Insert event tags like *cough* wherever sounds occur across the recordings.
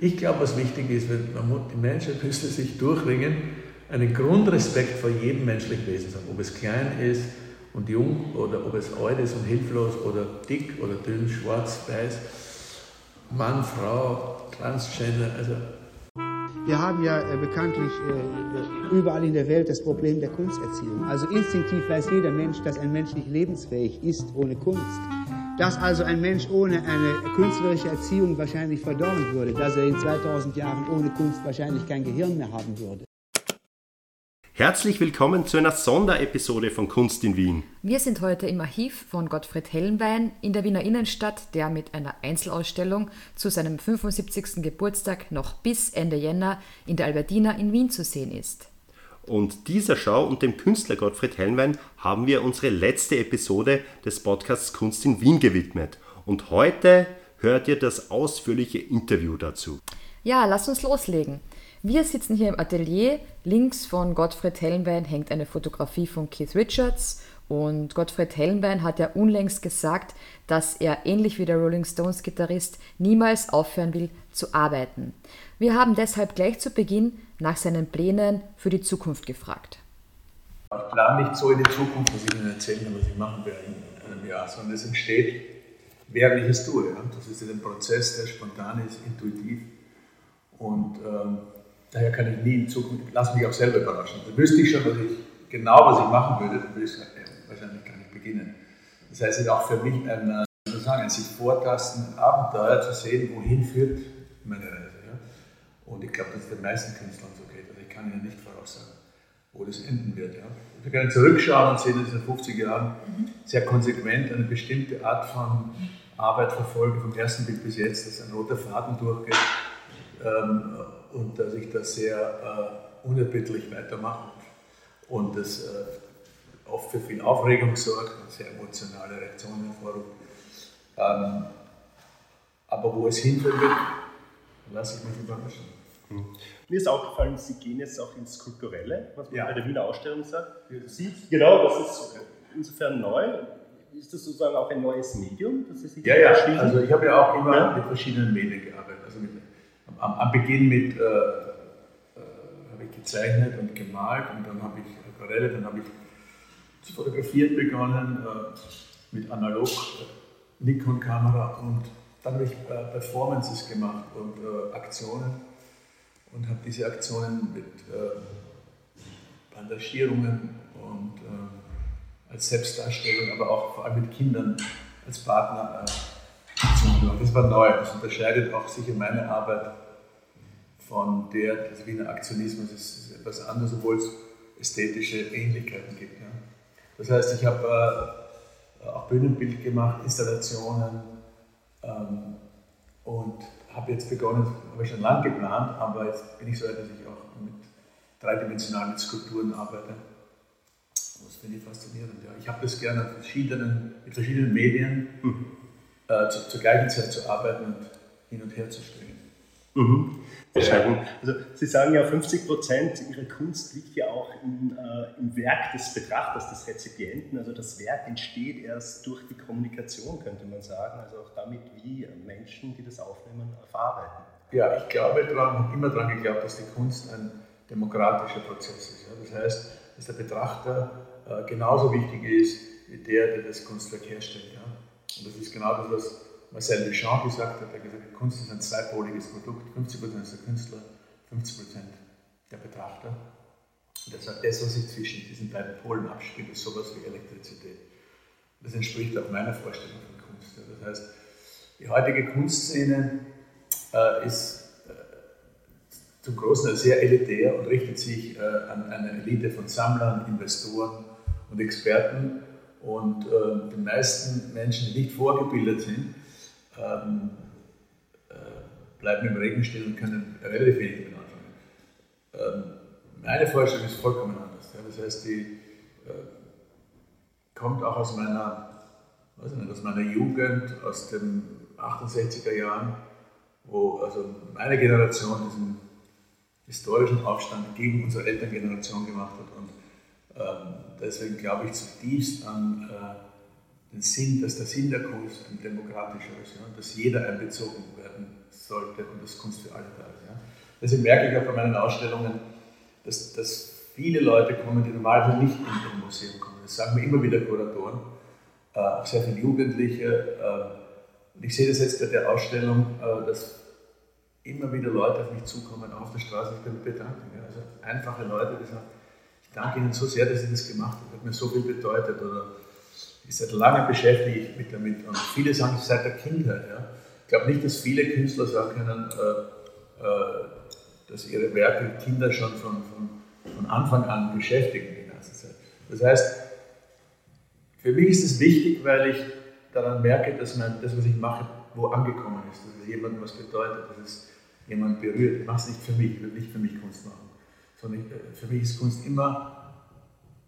Ich glaube, was wichtig ist, wenn die Menschheit müsste sich durchringen, einen Grundrespekt vor jedem menschlichen Wesen zu haben, ob es klein ist und jung oder ob es alt ist und hilflos oder dick oder dünn, schwarz, weiß, Mann, Frau, Transgender, also wir haben ja äh, bekanntlich äh, überall in der Welt das Problem der Kunsterziehung. Also instinktiv weiß jeder Mensch, dass ein Mensch nicht lebensfähig ist ohne Kunst. Dass also ein Mensch ohne eine künstlerische Erziehung wahrscheinlich verdorren würde, dass er in 2000 Jahren ohne Kunst wahrscheinlich kein Gehirn mehr haben würde. Herzlich willkommen zu einer Sonderepisode von Kunst in Wien. Wir sind heute im Archiv von Gottfried Hellenbein in der Wiener Innenstadt, der mit einer Einzelausstellung zu seinem 75. Geburtstag noch bis Ende Jänner in der Albertina in Wien zu sehen ist. Und dieser Schau und dem Künstler Gottfried Hellenbein haben wir unsere letzte Episode des Podcasts Kunst in Wien gewidmet. Und heute hört ihr das ausführliche Interview dazu. Ja, lass uns loslegen. Wir sitzen hier im Atelier. Links von Gottfried Hellenbein hängt eine Fotografie von Keith Richards. Und Gottfried Hellenbein hat ja unlängst gesagt, dass er ähnlich wie der Rolling Stones Gitarrist niemals aufhören will zu arbeiten. Wir haben deshalb gleich zu Beginn nach seinen Plänen für die Zukunft gefragt. Ich plane nicht so in die Zukunft, was ich Ihnen erzählen kann, was ich machen werde in einem Jahr, sondern es entsteht, während ich es tue. Das ist ein Prozess, der spontan ist, intuitiv und ähm, Daher kann ich nie in Zukunft, lass mich auch selber überraschen. Da wüsste ich schon, was ich, genau was ich machen würde, dann würde ich sagen, ja, wahrscheinlich gar nicht beginnen. Das heißt, es ist auch für mich ein, äh, sagen, ein sich vortasten, Abenteuer zu sehen, wohin führt meine Reise. Ja? Und ich glaube, dass es den meisten Künstlern so geht. Also ich kann Ihnen nicht voraussagen, wo das enden wird. Ja? Wir können zurückschauen und sehen, dass ich in 50 Jahren sehr konsequent eine bestimmte Art von Arbeit verfolge, vom ersten Bild bis jetzt, dass ein roter Faden durchgeht. Ähm, und dass ich das sehr äh, unerbittlich weitermache und das äh, oft für viel Aufregung sorgt und sehr emotionale Reaktionen hervorruft. Ähm, aber wo es hinführen wird, lasse ich mich überraschen. Mhm. Mir ist aufgefallen, Sie gehen jetzt auch ins Kulturelle, was man ja. bei der Wiener Ausstellung sagt. Sie, genau, das ist insofern neu. Ist das sozusagen auch ein neues Medium, das Sie sich Ja, ja, also ich habe ja auch immer ja. mit verschiedenen Medien gearbeitet. Also mit am, am Beginn mit, äh, äh, habe ich gezeichnet und gemalt und dann habe ich Aquarelle, dann habe ich zu fotografieren begonnen äh, mit analog äh, Nikon-Kamera und dann habe ich äh, Performances gemacht und äh, Aktionen und habe diese Aktionen mit Bandagierungen und als Selbstdarstellung, aber auch vor allem mit Kindern als Partner das war neu. Das unterscheidet auch sicher meine Arbeit von der des Wiener Aktionismus. Es ist etwas anderes, obwohl es ästhetische Ähnlichkeiten gibt. Ja. Das heißt, ich habe äh, auch Bühnenbild gemacht, Installationen ähm, und habe jetzt begonnen, habe ich schon lange geplant, aber jetzt bin ich so weit, dass ich auch mit dreidimensionalen Skulpturen arbeite. Das finde ich faszinierend. Ja. Ich habe das gerne verschiedenen, mit verschiedenen Medien mhm. äh, zu, zur gleichen Zeit zu arbeiten und hin und her zu springen. Mhm. Also Sie sagen ja, 50 Prozent Ihrer Kunst liegt ja auch im, äh, im, Werk des Betrachters, des Rezipienten. Also das Werk entsteht erst durch die Kommunikation, könnte man sagen. Also auch damit, wie Menschen, die das aufnehmen, verarbeiten. Ja, ich glaube daran, immer daran geglaubt, dass die Kunst ein demokratischer Prozess ist. Ja. Das heißt, dass der Betrachter äh, genauso wichtig ist wie der, der das Kunstwerk herstellt. Ja. Und das ist genau das, was Marcel Duchamp gesagt hat, er gesagt, Kunst ist ein zweipoliges Produkt, 50% ist der Künstler, 50% der Betrachter. Und deshalb das, was sich zwischen diesen beiden Polen abspielt, ist sowas wie Elektrizität. Das entspricht auch meiner Vorstellung von Kunst. Das heißt, die heutige Kunstszene äh, ist äh, zum Großen Teil sehr elitär und richtet sich äh, an eine Elite von Sammlern, Investoren und Experten. Und äh, den meisten Menschen, die nicht vorgebildet sind, ähm, äh, bleiben im Regen stehen und können relativ wenig damit anfangen. Ähm, meine Vorstellung ist vollkommen anders. Ja. Das heißt, die äh, kommt auch aus meiner, weiß nicht, aus meiner Jugend, aus den 68er Jahren, wo also meine Generation diesen historischen Aufstand gegen unsere Elterngeneration gemacht hat. Und ähm, deswegen glaube ich zutiefst an äh, den Sinn, dass der Sinn der Kunst ein demokratischer ist, ja, dass jeder einbezogen werden sollte und dass Kunst für alle da ist. Ja. Deswegen merke ich auch bei meinen Ausstellungen, dass, dass viele Leute kommen, die normalerweise nicht in ein Museum kommen. Das sagen mir immer wieder Kuratoren, äh, auch sehr viele Jugendliche. Äh, und ich sehe das jetzt bei der Ausstellung, äh, dass immer wieder Leute auf mich zukommen, auf der Straße, ich mich bedanken. Ja. Also einfache Leute, die sagen, ich danke Ihnen so sehr, dass Sie das gemacht haben, hat mir so viel bedeutet. Oder ich seit langem beschäftige ich mich damit. Und viele sagen seit der Kindheit. Ja. Ich glaube nicht, dass viele Künstler sagen können, äh, äh, dass ihre Werke Kinder schon von, von, von Anfang an beschäftigen die ganze Zeit. Das heißt, für mich ist es wichtig, weil ich daran merke, dass man das, was ich mache, wo angekommen ist, dass es jemandem was bedeutet, dass es jemand berührt. Ich mache es nicht für mich, ich will nicht für mich Kunst machen, sondern ich, äh, für mich ist Kunst immer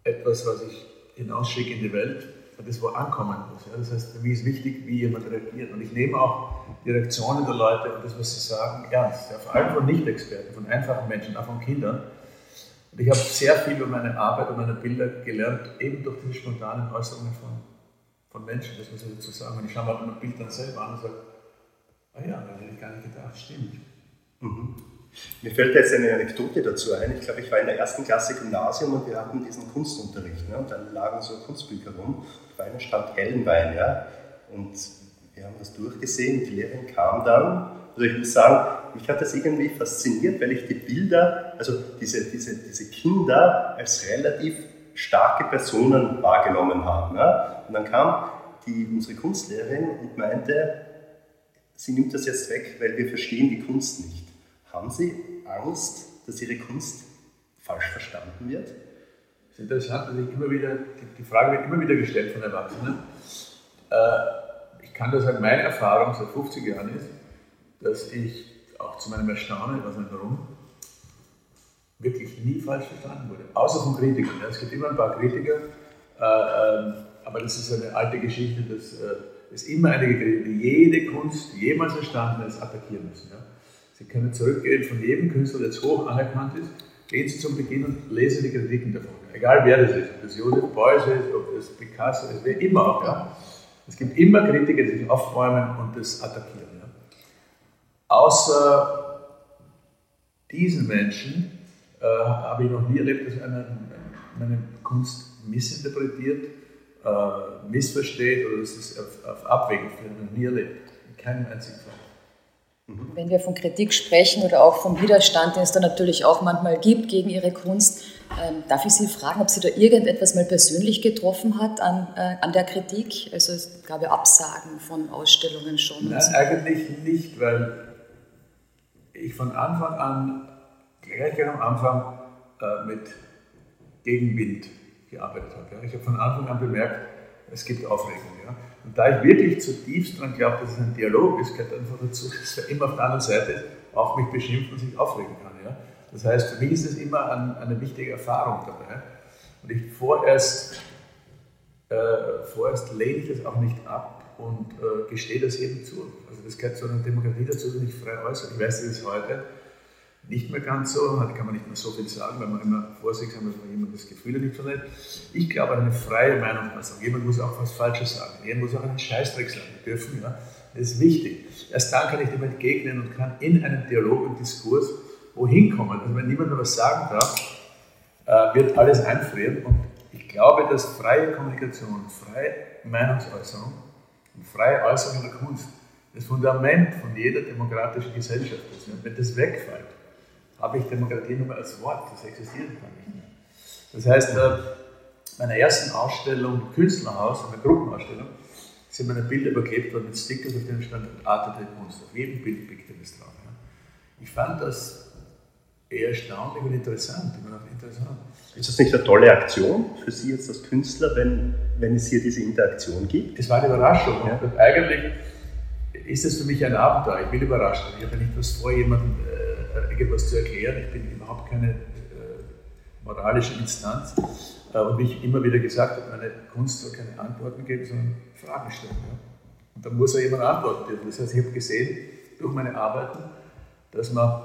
etwas, was ich hinausschicke in die Welt das wo ankommen muss. Ja. Das heißt, für mich ist wichtig, wie jemand reagiert. Und ich nehme auch die Reaktionen der Leute und das, was sie sagen, ernst. Ja. Vor allem von Nicht-Experten, von einfachen Menschen, auch von Kindern. Und ich habe sehr viel über meine Arbeit und meine Bilder gelernt, eben durch diese spontanen Äußerungen von, von Menschen, das muss ich dazu sagen. Und ich schaue mir ein Bild dann selber an und sage, ah ja, da hätte ich gar nicht gedacht, stimmt. Mhm. Mir fällt jetzt eine Anekdote dazu ein. Ich glaube, ich war in der ersten Klasse Gymnasium und wir hatten diesen Kunstunterricht. Ne? Und dann lagen so Kunstbücher rum. Auf einer stand Hellenwein. Ja? Und wir haben das durchgesehen. Die Lehrerin kam dann. Also ich muss sagen, mich hat das irgendwie fasziniert, weil ich die Bilder, also diese, diese, diese Kinder als relativ starke Personen wahrgenommen habe. Ne? Und dann kam die, unsere Kunstlehrerin und meinte, sie nimmt das jetzt weg, weil wir verstehen die Kunst nicht. Haben Sie Angst, dass Ihre Kunst falsch verstanden wird? Das ist interessant, dass ich immer wieder, die Frage wird immer wieder gestellt von Erwachsenen. Äh, ich kann nur sagen, meine Erfahrung seit 50 Jahren ist, dass ich auch zu meinem Erstaunen, ich weiß nicht warum, wirklich nie falsch verstanden wurde. Außer von Kritikern. Es gibt immer ein paar Kritiker, äh, ähm, aber das ist eine alte Geschichte, dass äh, es immer einige Kritiker, die jede Kunst, die jemals entstanden ist, attackieren müssen. Sie können zurückgehen von jedem Künstler, der jetzt hoch anerkannt ist, gehen Sie zum Beginn und lesen die Kritiken davon. Egal wer das ist, ob das Josef Beuys ist, ob das Picasso ist, wer immer auch. Ja. Es gibt immer Kritiker, die sich aufräumen und das attackieren. Ja. Außer diesen Menschen äh, habe ich noch nie erlebt, dass einer meine Kunst missinterpretiert, äh, missversteht oder dass es auf, auf Abwägen führt. Noch nie erlebt. In keinem einzigen Fall. Mhm. Wenn wir von Kritik sprechen oder auch vom Widerstand, den es da natürlich auch manchmal gibt gegen Ihre Kunst, ähm, darf ich Sie fragen, ob Sie da irgendetwas mal persönlich getroffen hat an, äh, an der Kritik? Also es gab ja Absagen von Ausstellungen schon. Nein, so. eigentlich nicht, weil ich von Anfang an, gleich am Anfang, äh, mit Gegenwind gearbeitet habe. Ja. Ich habe von Anfang an bemerkt, es gibt Aufregung. Ja. Und da ich wirklich zutiefst daran glaube, dass es ein Dialog ist, gehört einfach dazu, dass er immer auf der anderen Seite auch mich beschimpft und sich aufregen kann. Ja? Das heißt, für mich ist es immer ein, eine wichtige Erfahrung dabei. Und ich vorerst, äh, vorerst lehne ich das auch nicht ab und äh, gestehe das jedem zu. Also das gehört zu einer Demokratie dazu, dass ich frei äußere. Ich weiß, dass es heute nicht mehr ganz so, kann man nicht mehr so viel sagen, weil man immer vorsichtig haben, dass man jemand das Gefühl nicht verletzt. Ich glaube eine freie Meinung. Also jemand muss auch was Falsches sagen. Jemand muss auch einen Scheißdreck sagen dürfen. Ja? Das ist wichtig. Erst dann kann ich dem entgegnen und kann in einem Dialog und Diskurs wohin kommen. Also wenn niemand mehr was sagen darf, äh, wird alles einfrieren. Und ich glaube, dass freie Kommunikation, freie Meinungsäußerung und freie Äußerung der Kunst das Fundament von jeder demokratischen Gesellschaft ist. Wenn das wegfällt, habe ich Demokratie nur mehr als Wort, das existiert gar nicht mehr. Das heißt, äh, meiner ersten Ausstellung im Künstlerhaus, eine Gruppenausstellung, sind meine Bilder überklebt worden mit Stickers, auf denen stand Arte der Kunst. Auf jedem Bild pickte das drauf. Ich fand das eher erstaunlich und interessant. interessant. Ist das nicht eine tolle Aktion für Sie jetzt als Künstler, wenn, wenn es hier diese Interaktion gibt? Das war eine Überraschung. Ja. Eigentlich ist das für mich ein Abenteuer. Ich will überrascht. Ich habe nicht was vor, jemandem äh, irgendwas zu erklären. Ich bin überhaupt keine äh, moralische Instanz. Äh, und wie ich immer wieder gesagt habe, meine Kunst soll keine Antworten geben, sondern Fragen stellen. Ja? Und da muss auch jemand antworten Das heißt, ich habe gesehen durch meine Arbeiten, dass man,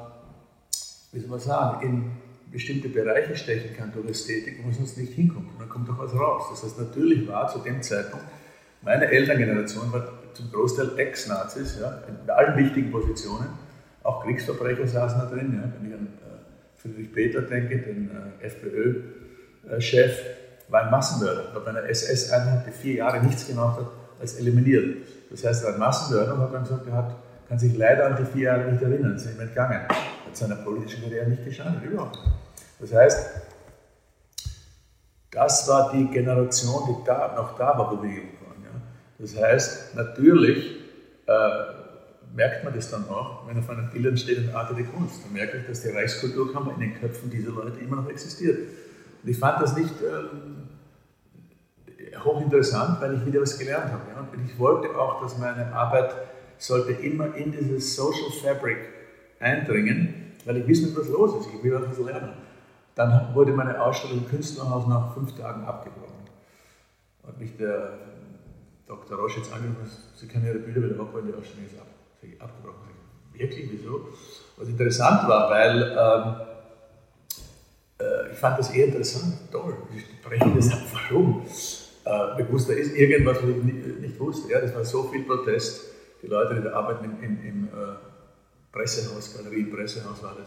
wie soll man sagen, in bestimmte Bereiche stechen kann durch Ästhetik, wo man sonst nicht hinkommt. Und dann kommt doch was raus. Das heißt, natürlich war zu dem Zeitpunkt Meine Elterngeneration war zum Großteil Ex-Nazis, ja, in allen wichtigen Positionen. Auch Kriegsverbrecher saßen da drin. Ja. Wenn ich an äh, Friedrich Peter denke, den äh, FPÖ-Chef, war ein Massenmörder. War bei einer SS-Einheit, die vier Jahre nichts gemacht hat, als eliminiert. Das heißt, er ein Massenmörder hat dann gesagt, er hat, kann sich leider an die vier Jahre nicht erinnern, ist ihm entgangen. Hat seiner politischen Karriere nicht geschadet, überhaupt nicht. Das heißt, das war die Generation, die da, noch da war, wo wir. Das heißt, natürlich äh, merkt man das dann auch, wenn auf einem Bild steht eine Art der Kunst. Dann merke ich, dass die Reichskulturkammer in den Köpfen dieser Leute immer noch existiert. Und ich fand das nicht ähm, hochinteressant, weil ich wieder was gelernt habe. Ja. Und ich wollte auch, dass meine Arbeit sollte immer in dieses Social Fabric eindringen, weil ich wissen, was los ist. Ich will auch was lernen. Dann wurde meine Ausstellung im Künstlerhaus nach fünf Tagen abgebrochen. Und mich der Dr. Roche jetzt angerufen, Sie können Ihre Bilder wieder abholen, die Ausstellung ist ab. Ich abgebrochen. Wirklich, wieso? Was interessant war, weil ähm, äh, ich fand das eher interessant, toll, ich spreche das ab, warum? Äh, ich wusste, da ist irgendwas, was ich nicht, nicht, wusste. Ja, das war so viel Protest. Die Leute, die arbeiten im, im, im äh, Pressehaus, Galerie im Pressehaus war das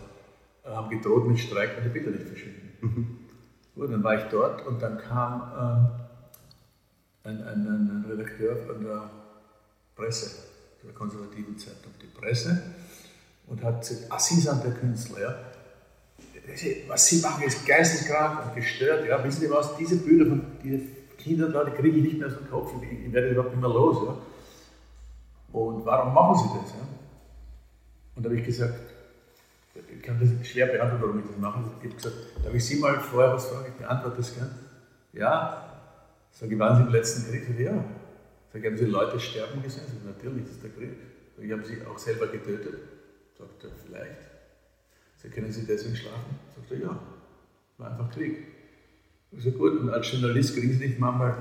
haben gedroht mit Streik, weil die Bilder nicht verschwinden. Mhm. Gut, dann war ich dort und dann kam äh, ein, ein, ein, Redakteur von der Presse, der konservativen Zeitung, die Presse, und hat gesagt, ah, Sie sind der Künstler, ja. Was Sie machen, ist geisteskrank und gestört. Ja. Wissen Sie was, diese Bilder von diesen Kindern da, die kriege ich nicht mehr aus dem Kopf, ich, ich werde überhaupt nicht mehr los. Ja. Und warum machen Sie das? Ja? Und da habe ich gesagt, ich kann das schwer beantworten, warum ich das mache. Ich habe gesagt, darf ich Sie mal vorher was fragen? Ich beantworte das gern. Ja. Sag ich, waren Sie im letzten Krieg? Ja. Sag haben Sie Leute sterben gesehen? Sag ich, natürlich, das ist der Krieg. Sag haben Sie auch selber getötet? Sagt er, vielleicht. Sag können Sie deswegen schlafen? Sagt er, ja. War einfach Krieg. Ich sage, gut, und als Journalist kriegen Sie nicht manchmal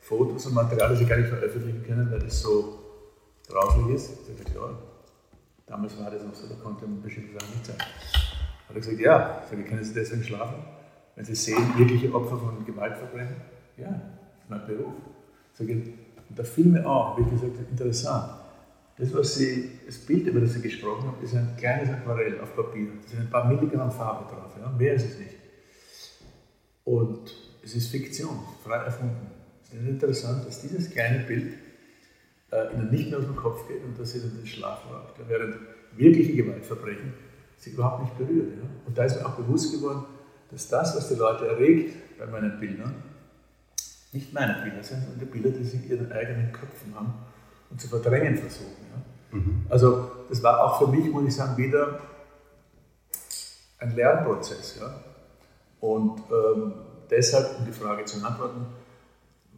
Fotos und Material, das Sie gar nicht veröffentlichen können, weil das so grauslich ist? Sag ich, ja. Damals war das noch so, da konnte man bestimmte Sachen nicht sagen. Hat er gesagt, ja, sage können Sie deswegen schlafen? Wenn Sie sehen, wirkliche Opfer von Gewaltverbrechen? Ja, mein Beruf. Und da fiel mir auch, wie gesagt, interessant. Das, was Sie, das Bild, über das Sie gesprochen haben, ist ein kleines Aquarell auf Papier. Da sind ein paar Milligramm Farbe drauf, ja? mehr ist es nicht. Und es ist Fiktion, frei erfunden. Es ist interessant, dass dieses kleine Bild äh, ihnen nicht mehr aus dem Kopf geht und dass sie dann den Schlaf raubt. Während wirkliche Gewaltverbrechen sie überhaupt nicht berühren. Ja? Und da ist mir auch bewusst geworden, dass das, was die Leute erregt bei meinen Bildern, nicht meine Bilder sind, sondern die Bilder, die sie in ihren eigenen Köpfen haben und zu verdrängen versuchen. Ja? Mhm. Also das war auch für mich, muss ich sagen, wieder ein Lernprozess. Ja? Und ähm, deshalb, um die Frage zu antworten,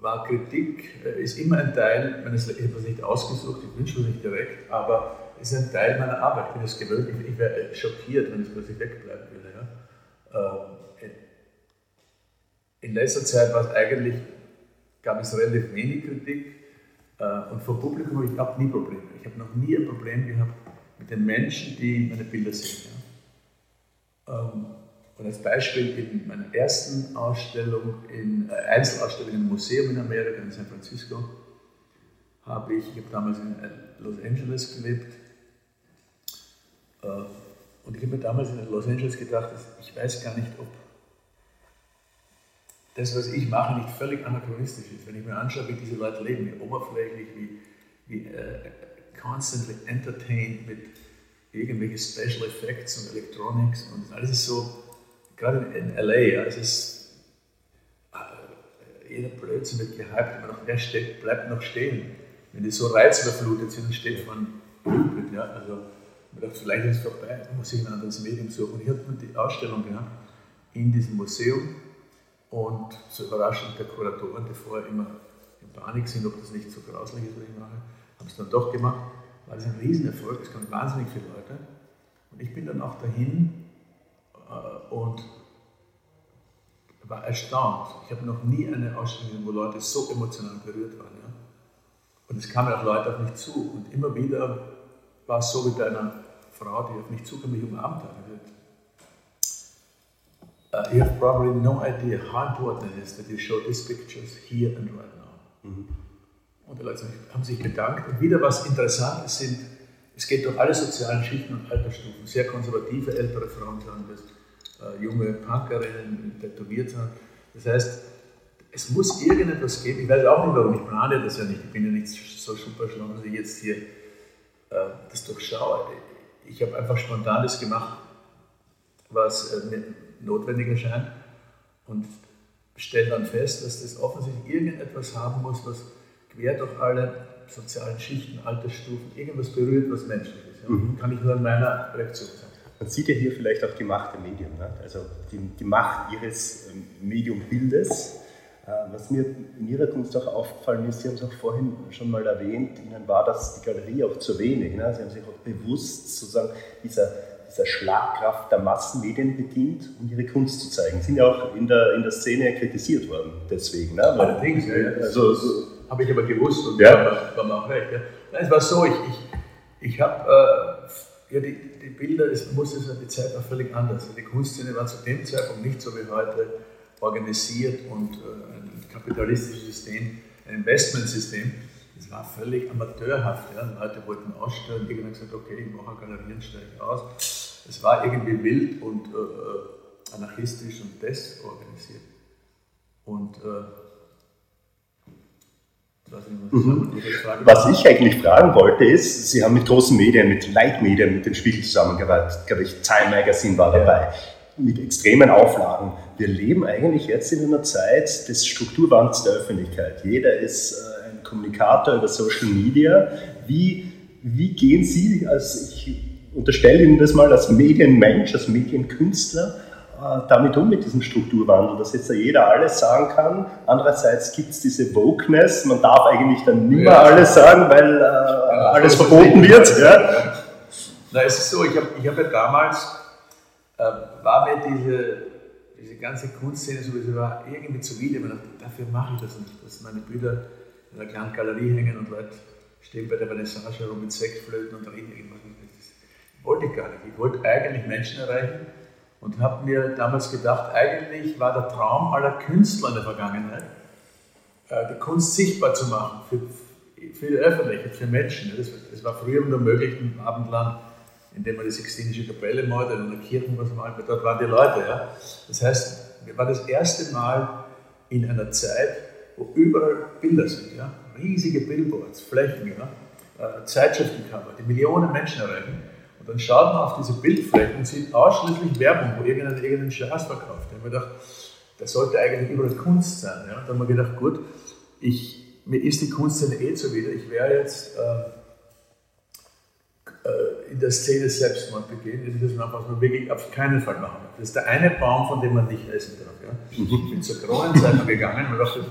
war Kritik, äh, ist immer ein Teil meines ich habe es nicht ausgesucht, ich wünsche es nicht direkt, aber ist ein Teil meiner Arbeit. Ich bin es gewöhnt, ich, ich wäre schockiert, wenn es plötzlich wegbleiben würde. Ja. Ähm, in letzter Zeit war es eigentlich, gab es relativ wenig Kritik äh, und vor Publikum habe ich überhaupt nie Probleme. Ich habe noch nie ein Problem gehabt mit den Menschen, die meine Bilder sehen. Ähm, und als Beispiel in meiner ersten Ausstellung, in, äh, Einzelausstellung im Museum in Amerika, in San Francisco, habe ich, ich habe damals in äh, Los Angeles gelebt, und ich habe mir damals in Los Angeles gedacht, ich weiß gar nicht, ob das, was ich mache, nicht völlig anachronistisch ist. Wenn ich mir anschaue, wie diese Leute leben, wie oberflächlich, wie, wie äh, constantly entertained mit irgendwelchen Special Effects und Electronics und alles ist so gerade in LA, ja, es ist äh, jeder Blödsinn wird gehypt, immer noch, wer steht, bleibt noch stehen. Wenn die so reizüberflutet sind, steht man. Ja, also, man dachte, vielleicht ist es vorbei, muss ich ein anderes Medium suchen. Und ich habe die Ausstellung gehabt in diesem Museum und zur Überraschung der Kuratoren, die vorher immer in Panik sind, ob das nicht so grauslich ist, was ich mache, haben es dann doch gemacht. War das ein Riesenerfolg, es kamen wahnsinnig viele Leute. Und ich bin dann auch dahin äh, und war erstaunt. Ich habe noch nie eine Ausstellung wo Leute so emotional berührt waren. Ja? Und es kamen auch Leute auf mich zu. Und immer wieder war es so mit einer Frau, die auf mich zukam, mich umarmt hat. Uh, you have probably no idea how important it is that you show these pictures here and right now. Mhm. Und die Leute haben sich bedankt. Und wieder was Interessantes sind, es geht durch alle sozialen Schichten und Altersstufen. Sehr konservative ältere Frauen sagen das, äh, junge Punkerinnen, tätowiert sind. Das heißt, es muss irgendetwas geben. Ich weiß auch nicht, warum ich plane das ja nicht. Ich bin ja nicht so super schlau, dass ich jetzt hier äh, das durchschaue. Ich habe einfach spontan das gemacht, was äh, notwendig erscheint und stelle dann fest, dass das offensichtlich irgendetwas haben muss, was quer durch alle sozialen Schichten, Altersstufen irgendwas berührt, was menschlich ist. Mhm. Kann ich nur an meiner Reaktion sagen. Man sieht ja hier vielleicht auch die Macht der Medien, ne? also die, die Macht ihres ähm, Mediumbildes. Äh, was mir in Ihrer Kunst auch aufgefallen ist, Sie haben es auch vorhin schon mal erwähnt, Ihnen war das die Galerie auch zu wenig. Ne? Sie haben sich auch bewusst sozusagen dieser, dieser Schlagkraft der Massenmedien bedient, um Ihre Kunst zu zeigen. Sie sind ja auch in der, in der Szene kritisiert worden deswegen. Ne? Allerdings, ja, ja. Also, so, habe ich aber gewusst und ja. war, war mir auch recht. Ja. Nein, es war so, ich, ich, ich habe äh, ja, die, die Bilder, es musste sein, die Zeit war völlig anders. Die Kunstszene war zu dem Zeitpunkt nicht so wie heute organisiert und äh, ein kapitalistisches System, ein Investmentsystem. Das war völlig amateurhaft. Ja. Leute wollten ausstellen, irgendwann gesagt, okay, ich mache Galerien, steige aus. Es war irgendwie wild und äh, äh anarchistisch und desorganisiert. Und äh, Mhm. Was ich eigentlich fragen wollte ist, Sie haben mit großen Medien, mit Leitmedien, mit dem Spiegel zusammengearbeitet, glaube ich, Time Magazine war dabei, ja. mit extremen Auflagen. Wir leben eigentlich jetzt in einer Zeit des Strukturwandels der Öffentlichkeit. Jeder ist äh, ein Kommunikator über Social Media. Wie, wie gehen Sie, als ich unterstelle Ihnen das mal als Medienmensch, als Medienkünstler, äh, damit um mit diesem Strukturwandel, dass jetzt jeder alles sagen kann. Andererseits gibt es diese Wokeness, man darf eigentlich dann nicht mehr ja. alles sagen, weil äh, ja, alles verboten wird. Ja. Na, es ist so, ich habe ich hab ja damals, äh, war mir diese, diese ganze Kunstszene sowieso war irgendwie zuwider, aber dafür mache ich das nicht, dass meine Bilder in einer kleinen Galerie hängen und Leute stehen bei der Vernissage herum mit Sektflöten und reden irgendwas. Wollte ich gar nicht. Ich wollte eigentlich Menschen erreichen, und habe mir damals gedacht, eigentlich war der Traum aller Künstler in der Vergangenheit, äh, die Kunst sichtbar zu machen für, für die Öffentlichkeit, für Menschen. Das war früher nur möglich im Abendland, indem man die Sixtinische Kapelle oder in der Kirche was malt, dort waren die Leute. Ja. Das heißt, wir waren das erste Mal in einer Zeit, wo überall Bilder sind, ja. riesige Billboards, Flächen, ja. Äh, Zeitschriftencover, die Millionen Menschen erreichen dann schaut man auf diese Bildflächen und sieht ausschließlich Werbung, wo irgendeiner irgendeinen Scherz verkauft. Da habe ich gedacht, das sollte eigentlich überall Kunst sein. Ja? Da haben wir gedacht, gut, ich, mir ist die Kunstszene eh zuwider. Ich werde jetzt äh, äh, in der Szene Selbstmord begehen. Das ist das, was man wirklich auf keinen Fall machen darf. Das ist der eine Baum, von dem man nicht essen darf. Ja? Ich bin zur Kronenzeit gegangen und dachte,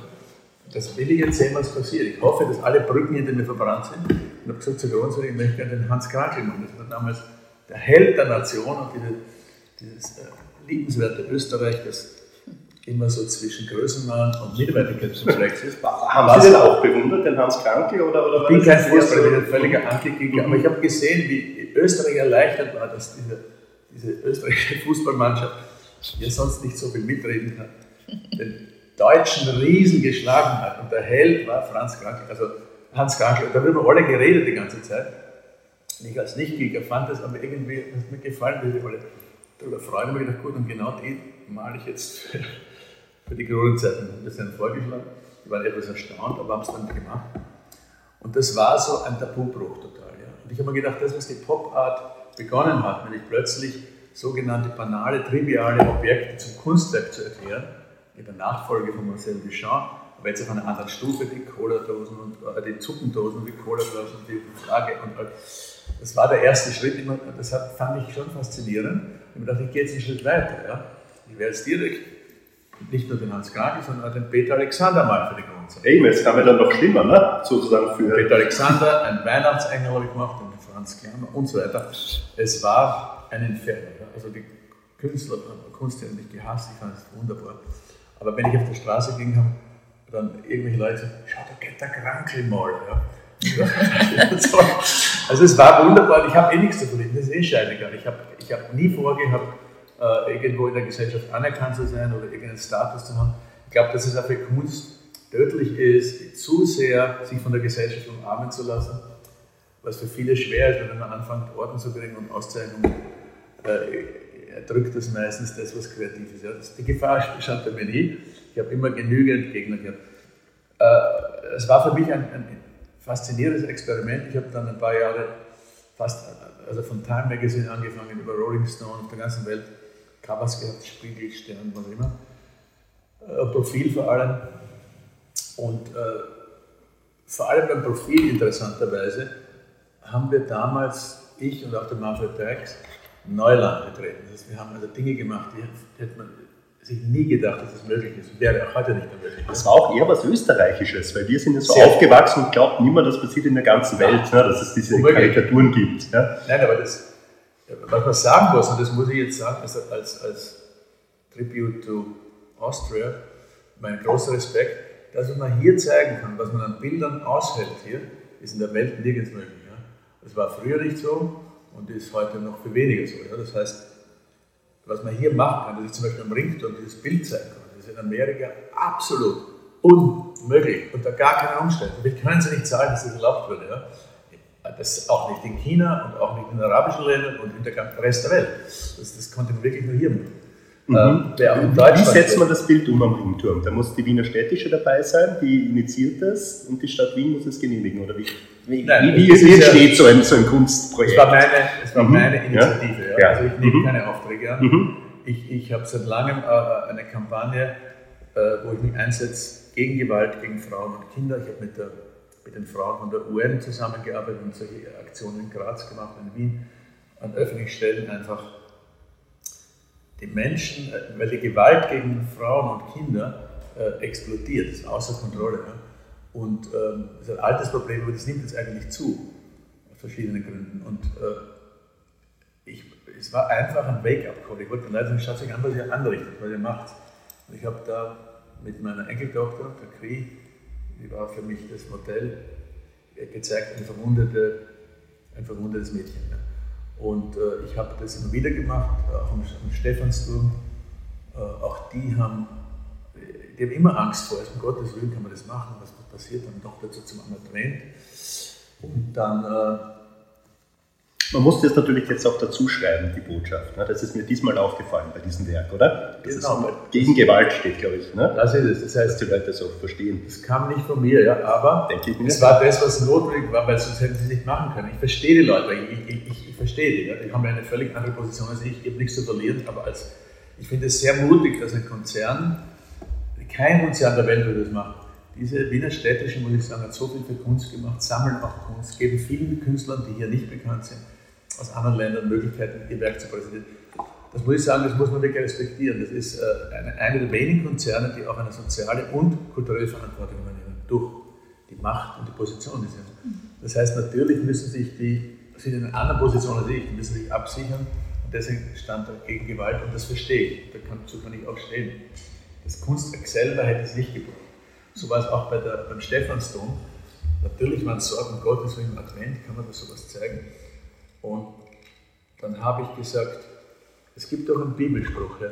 das will ich jetzt sehen, was passiert. Ich hoffe, dass alle Brücken hinter mir verbrannt sind. Und habe gesagt zu Groß, ich möchte gerne den Hans Krankel machen. Das war damals der Held der Nation und diese, dieses äh, liebenswerte Österreich, das immer so zwischen Größenwahn und Minderwertigkeitskomplex ist. Haben Sie den auch bewundert, den Hans Krankel? Oder, oder ich bin kein Fußballer, ich bin ein völliger Antikrieg, aber ich habe gesehen, wie Österreich erleichtert war, dass diese, diese österreichische Fußballmannschaft ja sonst nicht so viel mitreden kann. Den deutschen Riesen geschlagen hat und der Held war Franz Krankel. Also Hans Krankel, da haben alle geredet die ganze Zeit. Ich als Nichtkrieger fand das aber irgendwie, hat mir gefallen, wie die alle darüber freuen. habe ich gedacht, gut, und genau die male ich jetzt für, für die Kronenzeiten. Das ist dann vorgeschlagen. Die waren etwas erstaunt, aber haben es dann gemacht. Und das war so ein Tabubruch total. Ja. Und ich habe mir gedacht, das, was die Pop-Art begonnen hat, nämlich plötzlich sogenannte banale, triviale Objekte zum Kunstwerk zu erklären, in der Nachfolge von Marcel Duchamp, aber jetzt auf einer anderen Stufe, die Cola-Dosen und äh, die Suppendosen wie Cola-Dosen und die Frage. Und äh, das war der erste Schritt, das fand ich schon faszinierend. Ich dachte, ich gehe jetzt einen Schritt weiter. Ja. Ich werde jetzt direkt nicht nur den Hans Kragel, sondern auch den Peter Alexander mal für die Grundsatz. Eben, jetzt kam ja dann noch schlimmer, ne? sozusagen für. Peter Alexander, ein Weihnachtsengel habe ich gemacht, und Franz Klammer und so weiter. Es war ein Inferno. Ja. Also die Künstler, Kunst haben mich gehasst, ich fand es wunderbar. Aber wenn ich auf der Straße ging, haben dann irgendwelche Leute sagen, schau, da geht der Krankel mal. Ja. *laughs* also es war wunderbar, ich habe eh nichts davon, das ist eh scheißegal. Ich habe ich hab nie vorgehabt, äh, irgendwo in der Gesellschaft anerkannt zu sein oder irgendeinen Status zu haben. Ich glaube, das ist auch für Kunst tödlich ist, zu sehr sich von der Gesellschaft umarmen zu lassen, was für viele schwer ist, wenn man anfängt, Orden zu kriegen und Auszeichnungen, äh, erdrückt das meistens das, was kreativ ist. Ja. Das, die Gefahr schaut bei mir nie. Ich habe immer genügend Gegner gehabt. Äh, es war für mich ein, ein faszinierendes Experiment. Ich habe dann ein paar Jahre fast, also von Time Magazine angefangen, über Rolling Stone auf der ganzen Welt, Covers gehabt, Spiegel, Stern, was immer. Äh, Profil vor allem. Und äh, vor allem beim Profil interessanterweise haben wir damals, ich und auch der Manfred Bergs, Neuland betreten. Das heißt, wir haben also Dinge gemacht, die hätte man sich nie gedacht, dass das möglich ist. Wäre auch heute nicht mehr möglich. Das war auch eher was Österreichisches, weil wir sind ja so Sehr aufgewachsen und glaubt niemand, das passiert in der ganzen Welt, ne, dass es diese Unmöglich. Karikaturen gibt. Ja. Nein, aber das, was man sagen muss, und das muss ich jetzt sagen, also als, als Tribute to Austria, mein großer Respekt, das, was man hier zeigen kann, was man an Bildern aushält hier, ist in der Welt nirgends möglich. Ja. Das war früher nicht so und ist heute noch viel weniger so. Ja. Das heißt, was man hier machen kann, dass ich zum Beispiel am Ringturm dieses Bild zeigen kann, das ist in Amerika absolut unmöglich, unter gar keinen Umständen. Wir können sie nicht sagen, dass das erlaubt würde. Ja? Das auch nicht in China und auch nicht in arabischen Ländern und in der ganzen Rest der Welt. Das, das konnte man wirklich nur hier machen. Mhm. Ähm, Wie setzt man das Bild um am Ringturm? Da muss die Wiener Städtische dabei sein, die initiiert das und die Stadt Wien muss es genehmigen, oder wie? Wie, Nein, wie, wie entsteht ja, so, ein, so ein Kunstprojekt? Es war meine, es war mhm. meine Initiative. Ja. Ja. Also ich nehme mhm. keine Aufträge an. Mhm. Ich, ich habe seit langem äh, eine Kampagne, äh, wo ich mich einsetze gegen Gewalt gegen Frauen und Kinder. Ich habe mit, mit den Frauen von der UN zusammengearbeitet und solche Aktionen in Graz gemacht, in Wien, an öffentlichen Stellen einfach die Menschen, äh, weil die Gewalt gegen Frauen und Kinder äh, explodiert, ist außer Kontrolle. Ja? Und ähm, das ist ein altes Problem, aber das nimmt jetzt eigentlich zu, aus verschiedenen Gründen. Und äh, ich, es war einfach ein Wake-up-Call. Ich wollte sagen, schaut euch an, was ihr anrichtet, was ihr macht. Und ich habe da mit meiner Enkeltochter, der Kri, die war für mich das Modell, gezeigt, ein, verwundete, ein verwundetes Mädchen. Ja. Und äh, ich habe das immer wieder gemacht, auch am, am Stephansturm. Äh, auch die haben, die haben immer Angst vor, also um Gottes Willen kann man das machen, was passiert, dann doch dazu zum anderen Trend. Und dann äh, man muss das natürlich jetzt auch dazu schreiben, die Botschaft. Ne? Das ist mir diesmal aufgefallen bei diesem Werk, oder? Dass genau. es gegen Gewalt steht, glaube ich. Ne? Das ist es. Das heißt, die Leute das auch verstehen. Das kam nicht von mir, ja, aber es war das, was notwendig war, weil sonst hätten sie es nicht machen können. Ich verstehe die Leute, ich, ich, ich verstehe die. Ja? Die haben ja eine völlig andere Position als ich. Ich habe nichts zu verlieren, aber als, ich finde es sehr mutig, dass ein Konzern, kein Konzern der Welt würde das machen, diese Wiener Städtische, muss ich sagen, hat so viel für Kunst gemacht, sammeln auch Kunst, geben vielen Künstlern, die hier nicht bekannt sind, aus anderen Ländern Möglichkeiten, ihr Werk zu präsentieren. Das muss ich sagen, das muss man wirklich respektieren. Das ist äh, eine, eine der wenigen Konzerne, die auch eine soziale und kulturelle Verantwortung übernehmen, durch die Macht und die Position, die sie haben. Das heißt, natürlich müssen sich die, sind in einer anderen Position als ich, die müssen sich absichern und deswegen stand er gegen Gewalt und das verstehe ich. Da kann, ich auch stehen. Das Kunstwerk selber hätte es nicht gebraucht. So war es auch bei der, beim Stephansdom. Natürlich waren Sorgen Gottes, im Advent kann man da sowas zeigen. Und dann habe ich gesagt, es gibt doch einen Bibelspruch ja,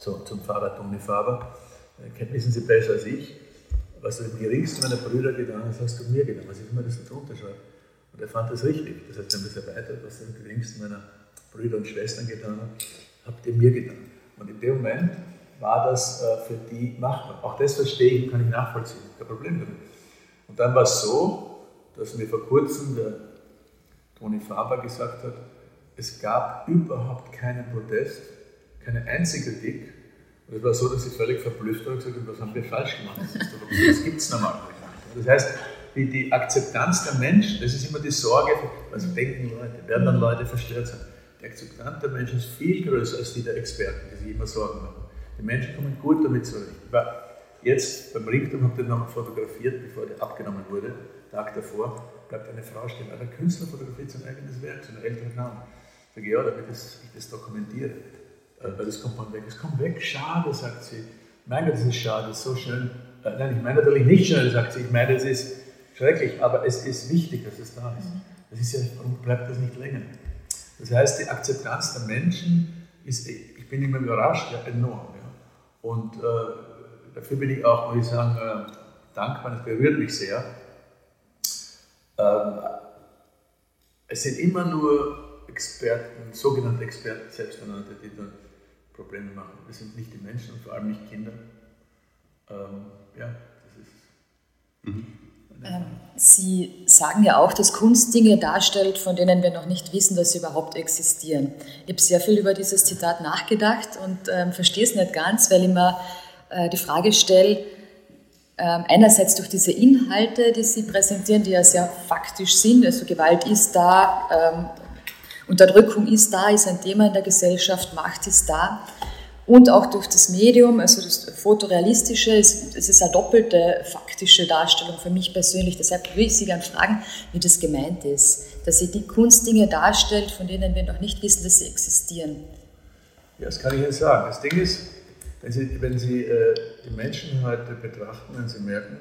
zum, zum Pfarrer Toni Faber. Äh, wissen Sie besser als ich. Was du dem geringsten meiner Brüder getan hast, hast du mir getan. Was ich immer das drunter schreibe. Und er fand das richtig. Das heißt, wir haben das erweitert, was du dem geringsten meiner Brüder und Schwestern getan hast, habt ihr mir getan. Und in dem Moment war das äh, für die machbar. Auch das verstehe ich kann ich nachvollziehen. Kein Problem damit. Und dann war es so, dass mir vor kurzem der Toni Faber gesagt hat, es gab überhaupt keinen Protest, keine einzige Kritik. Und es war so, dass ich völlig verblüfft war und gesagt habe, was haben wir falsch gemacht? Das gibt es nicht. Das heißt, die, die Akzeptanz der Menschen, das ist immer die Sorge, was denken Leute, werden dann Leute verstört sein. Die Akzeptanz der Menschen ist viel größer als die der Experten, die sich immer Sorgen machen. Die Menschen kommen gut damit zurecht. Ich jetzt beim Ringturm, habe den nochmal fotografiert, bevor der abgenommen wurde, Tag davor bleibt eine Frau stehen. Der Künstler fotografiert sein eigenes Werk, seine älteren Namen. Ich sage, ja, damit das, ich das dokumentiere. Äh, weil das kommt man weg. Es kommt weg, schade, sagt sie. Mein Gott, das ist schade, das ist so schön. Äh, nein, ich meine natürlich nicht schön, sagt sie. Ich meine, es ist schrecklich, aber es ist wichtig, dass es da ist. Das ist ja, warum bleibt das nicht länger? Das heißt, die Akzeptanz der Menschen ist, ich bin immer überrascht, ja, enorm. Ja. Und äh, dafür bin ich auch, muss ich sagen, äh, dankbar, das berührt mich sehr. Ähm, es sind immer nur Experten, sogenannte Experten, selbsternannte, die dann Probleme machen. Das sind nicht die Menschen und vor allem nicht Kinder. Ähm, ja, das ist. Mhm. Ähm, sie sagen ja auch, dass Kunst Dinge darstellt, von denen wir noch nicht wissen, dass sie überhaupt existieren. Ich habe sehr viel über dieses Zitat nachgedacht und ähm, verstehe es nicht ganz, weil ich mir äh, die Frage stelle, ähm, einerseits durch diese Inhalte, die Sie präsentieren, die ja sehr faktisch sind, also Gewalt ist da, ähm, Unterdrückung ist da, ist ein Thema in der Gesellschaft, Macht ist da. Und auch durch das Medium, also das Fotorealistische, es ist eine doppelte faktische Darstellung für mich persönlich. Deshalb würde ich Sie gerne fragen, wie das gemeint ist, dass sie die Kunstdinge darstellt, von denen wir noch nicht wissen, dass sie existieren. Ja, das kann ich Ihnen sagen. Das Ding ist, wenn Sie, wenn Sie äh, die Menschen heute betrachten, wenn Sie merken,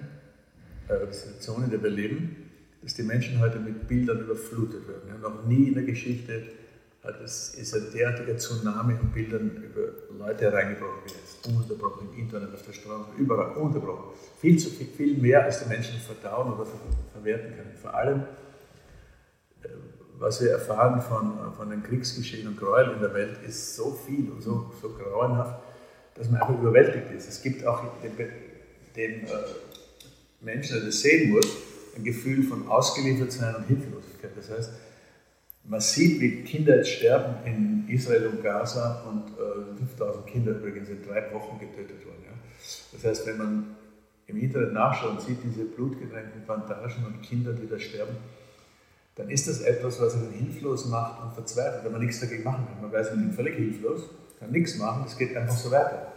äh, die Situation, in der wir leben, dass die Menschen heute mit Bildern überflutet werden. Ja, noch nie in der Geschichte hat es, ist ein derartiger Tsunami an Bildern über Leute reingebrochen wie jetzt. Ununterbrochen im Internet, auf der Straße, überall, unterbrochen. Viel zu viel, viel mehr, als die Menschen verdauen oder ver verwerten können. Vor allem, äh, was wir erfahren von, von den Kriegsgeschehen und Gräueln in der Welt, ist so viel und so, so grauenhaft dass man einfach überwältigt ist. Es gibt auch dem, dem äh, Menschen, der das sehen muss, ein Gefühl von Ausgeliefertsein und Hilflosigkeit. Das heißt, man sieht, wie Kinder jetzt sterben in Israel und Gaza und äh, 5000 Kinder übrigens in drei Wochen getötet wurden. Ja. Das heißt, wenn man im Internet nachschaut und sieht diese blutgetränkten Plantagen und Kinder, die da sterben, dann ist das etwas, was einen hilflos macht und verzweifelt, wenn man nichts dagegen machen kann. Man weiß, man ist völlig hilflos kann nichts machen, es geht einfach so weiter.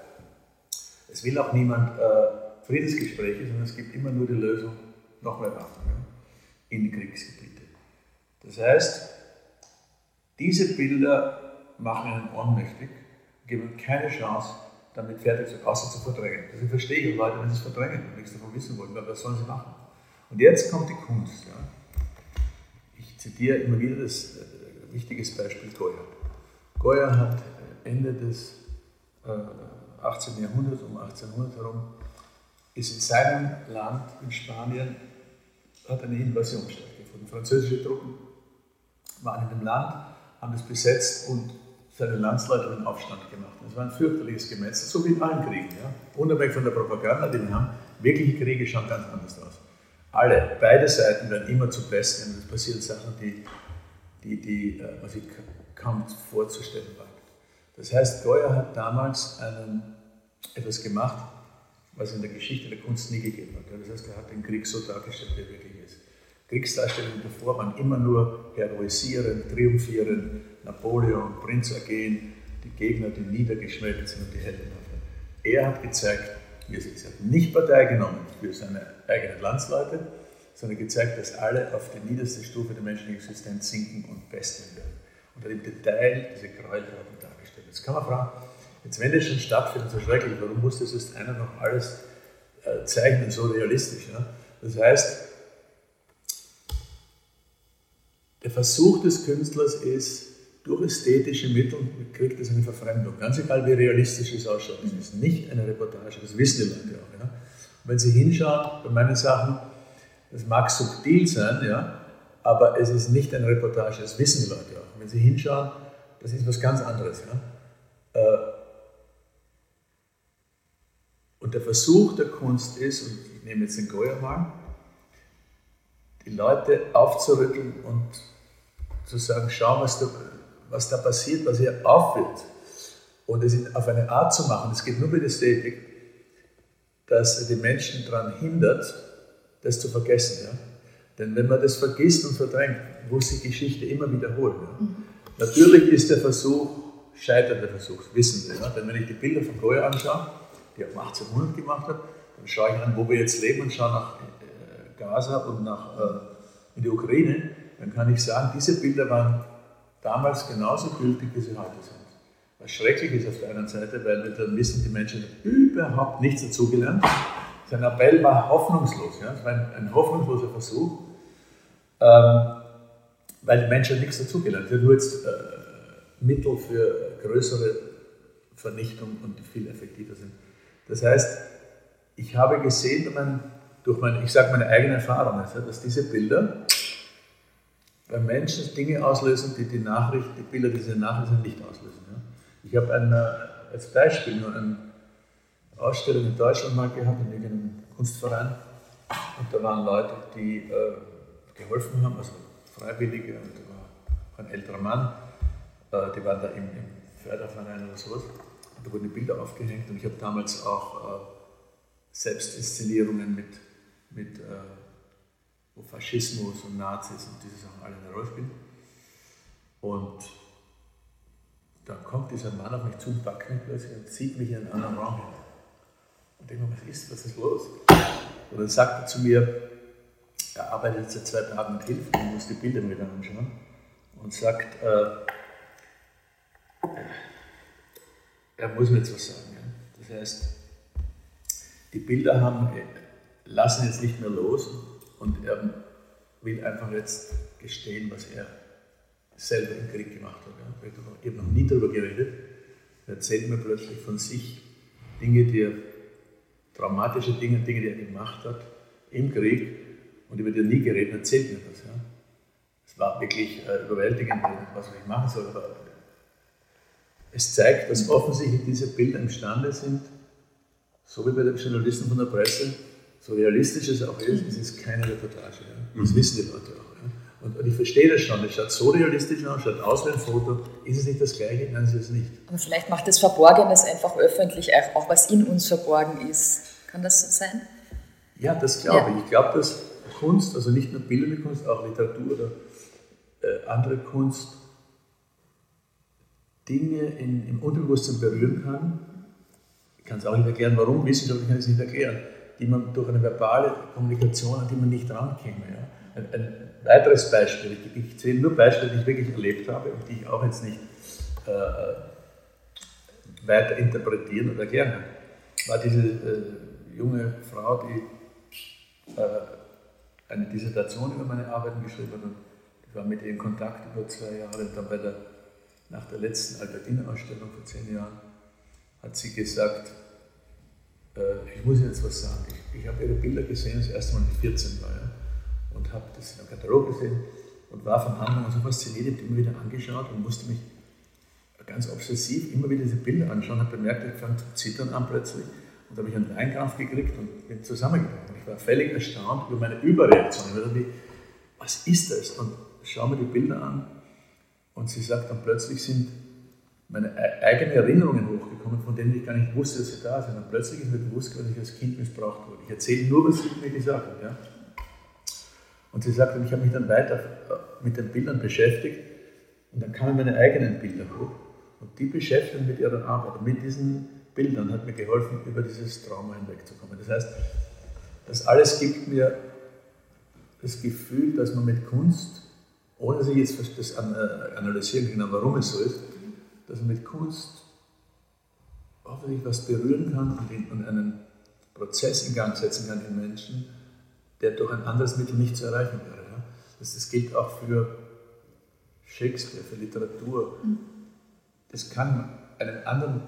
Es will auch niemand äh, Friedensgespräche, sondern es gibt immer nur die Lösung, noch mehr Waffen ja, in die Kriegsgebiete. Das heißt, diese Bilder machen einen ohnmächtig, geben keine Chance, damit fertig zu außer zu verdrängen. Ich verstehe Leute, wenn sie es verdrängen und nichts davon wissen wollen, was sollen sie machen? Und jetzt kommt die Kunst. Ja. Ich zitiere immer wieder das äh, wichtiges Beispiel Goya. Goya hat Ende des äh, 18. Jahrhunderts, um 1800 herum, ist in seinem Land, in Spanien, hat eine Invasion stattgefunden. Französische Truppen waren in dem Land, haben es besetzt und seine Landsleute einen Aufstand gemacht. Es war ein fürchterliches Gemetzel, so wie in allen Kriegen. Ja? Unabhängig von der Propaganda, die wir haben, wirkliche Kriege schauen ganz anders aus. Alle, beide Seiten werden immer zu Besten und es passieren Sachen, die, die, die äh, was ich kaum vorzustellen war. Das heißt, Goya hat damals einen, etwas gemacht, was in der Geschichte der Kunst nie gegeben hat. Das heißt, er hat den Krieg so dargestellt, wie er wirklich ist. Kriegsdarstellungen davor waren immer nur heroisieren, triumphieren, Napoleon, Prinz ergehen, die Gegner, die niedergeschmettert sind und die Helden. Er hat gezeigt, wie es ist. Er hat nicht Partei genommen für seine eigenen Landsleute, sondern gezeigt, dass alle auf die niederste Stufe der menschlichen Existenz sinken und besten werden. Und hat im Detail diese Gräueltaten Jetzt kann man fragen, jetzt wenn das schon stattfindet, so schrecklich, warum muss das jetzt einer noch alles äh, zeichnen, so realistisch? Ja? Das heißt, der Versuch des Künstlers ist, durch ästhetische Mittel kriegt es eine Verfremdung. Ganz egal, wie realistisch es ausschaut. Es ist nicht eine Reportage, das wissen die Leute auch. Ja? Wenn Sie hinschauen, bei meinen Sachen, das mag subtil sein, ja, aber es ist nicht eine Reportage, das wissen die Leute auch. wenn Sie hinschauen, das ist was ganz anderes. Ja? Äh, und der Versuch der Kunst ist, und ich nehme jetzt den Goya mal, die Leute aufzurütteln und zu sagen, schau, was da, was da passiert, was hier aufführt. Und es auf eine Art zu machen, es geht nur mit Ästhetik, dass die Menschen daran hindert, das zu vergessen. Ja? Denn wenn man das vergisst und verdrängt, muss sich Geschichte immer wiederholen. Ja? Mhm. Natürlich ist der Versuch, scheiternde Versuch, wissen Sie. Ja? Denn wenn ich die Bilder von Goya anschaue, die er um 1800 gemacht hat, dann schaue ich an, wo wir jetzt leben und schaue nach äh, Gaza und nach äh, in die Ukraine, dann kann ich sagen, diese Bilder waren damals genauso gültig, wie sie heute sind. Was schrecklich ist auf der einen Seite, weil wir dann wissen, die Menschen überhaupt nichts dazugelernt. Sein Appell war hoffnungslos. Ja? Es war ein, ein hoffnungsloser Versuch, ähm, weil die Menschen nichts dazugelernt haben. Nur jetzt äh, Mittel für größere Vernichtung und viel effektiver sind. Das heißt, ich habe gesehen, durch meine, ich sage meine eigene Erfahrung, dass diese Bilder bei Menschen Dinge auslösen, die die Nachricht, die Bilder diese Nachrichten nicht auslösen. Ja. Ich habe äh, als Beispiel nur eine Ausstellung in Deutschland mal gehabt, in irgendeinem Kunstverein. Und da waren Leute, die äh, geholfen haben, also Freiwillige, und da war ein älterer Mann, äh, die waren da im, im Förderverein oder sowas. Und da wurden die Bilder aufgehängt und ich habe damals auch äh, Selbstinszenierungen mit, mit äh, wo Faschismus und Nazis und diese Sachen alle eine Rolle spielen. Und dann kommt dieser Mann auf mich zu und packt mich plötzlich und zieht mich in einen anderen Raum hinein. Und denke mir, was ist, was ist los? Und dann sagt er zu mir, er arbeitet jetzt seit zwei Tagen mit Hilfe und muss die Bilder wieder anschauen und sagt, äh, er muss mir jetzt was sagen. Ja? Das heißt, die Bilder haben, lassen jetzt nicht mehr los und er will einfach jetzt gestehen, was er selber im Krieg gemacht hat. Ich habe noch nie darüber geredet. Er erzählt mir plötzlich von sich Dinge, die er, traumatische Dinge, Dinge, die er gemacht hat im Krieg und über die er nie geredet erzählt mir das. Ja. Es war wirklich äh, überwältigend, was ich machen soll. Aber es zeigt, dass offensichtlich diese Bilder imstande sind, so wie bei den Journalisten von der Presse, so realistisch es auch ist, es ist keine Reportage. Ja. Das mhm. wissen die Leute auch. Ja. Und, und, ich verstehe das schon, es schaut so realistisch aus, schaut aus wie ein Foto, ist es nicht das Gleiche? Nein, es ist es nicht. Aber vielleicht macht das Verborgenes einfach öffentlich, auch was in uns verborgen ist. Kann das so sein? Ja, das glaube ja. ich. Ich glaube, dass Kunst, also nicht nur bildende Kunst, auch Literatur oder äh, andere Kunst, Dinge in, im Unterbewusstsein berühren kann. Ich kann es auch nicht erklären, warum, wissenschaftlich kann ich es nicht erklären, die man durch eine verbale Kommunikation, an die man nicht rankäme. Ja. Ein, ein, weiteres Beispiel, ich, ich zähle nur Beispiele, die ich wirklich erlebt habe und die ich auch jetzt nicht äh, äh weiter interpretieren oder erklären kann, war diese äh, junge Frau, die äh, eine Dissertation über meine Arbeiten geschrieben hat und ich war mit ihr in Kontakt über zwei Jahre und dann bei der nach der letzten Albertina-Ausstellung vor zehn Jahren hat sie gesagt, äh, ich muss Ihnen jetzt was sagen. Ich, ich habe Ihre Bilder gesehen, das erste Mal, als ich 14 war, ja, und habe das in einem Katalog gesehen und war von Anfang an so fasziniert, habe immer wieder angeschaut und musste mich ganz obsessiv immer wieder diese Bilder anschauen, habe bemerkt, ich fange zu zittern an plötzlich und habe ich einen Weinkrampf gekriegt und bin zusammengebrochen. Ich war völlig erstaunt über meine Überreaktion. Ich dachte, was ist das? Und schaue mir die Bilder an und sie sagt dann plötzlich sind meine e-, eigenen Erinnerungen hochgekommen, von denen ich gar nicht wusste, dass sie da sind. Und plötzlich ist mir bewusst geworden, dass ich als Kind missbraucht wurde. Ich erzähle nur, was sie mir gesagt hat. Ja? Und sie sagt, ich habe mich dann weiter äh, mit den Bildern beschäftigt und dann kamen meine eigenen Bilder hoch. Und die beschäftigen mit ihrer Arbeit. Mit diesen Bildern hat mir geholfen, über dieses Trauma hinwegzukommen. Das heißt, das alles gibt mir das Gefühl, dass man mit Kunst ohne dass ich jetzt das äh, analysieren kann, warum es so ist, dass man mit Kunst hoffentlich was berühren kann und einen Prozess in Gang setzen kann in Menschen, der durch ein anderes Mittel nicht zu erreichen wäre. Ja? Das, das gilt auch für Shakespeare, für Literatur. Das kann einem anderen,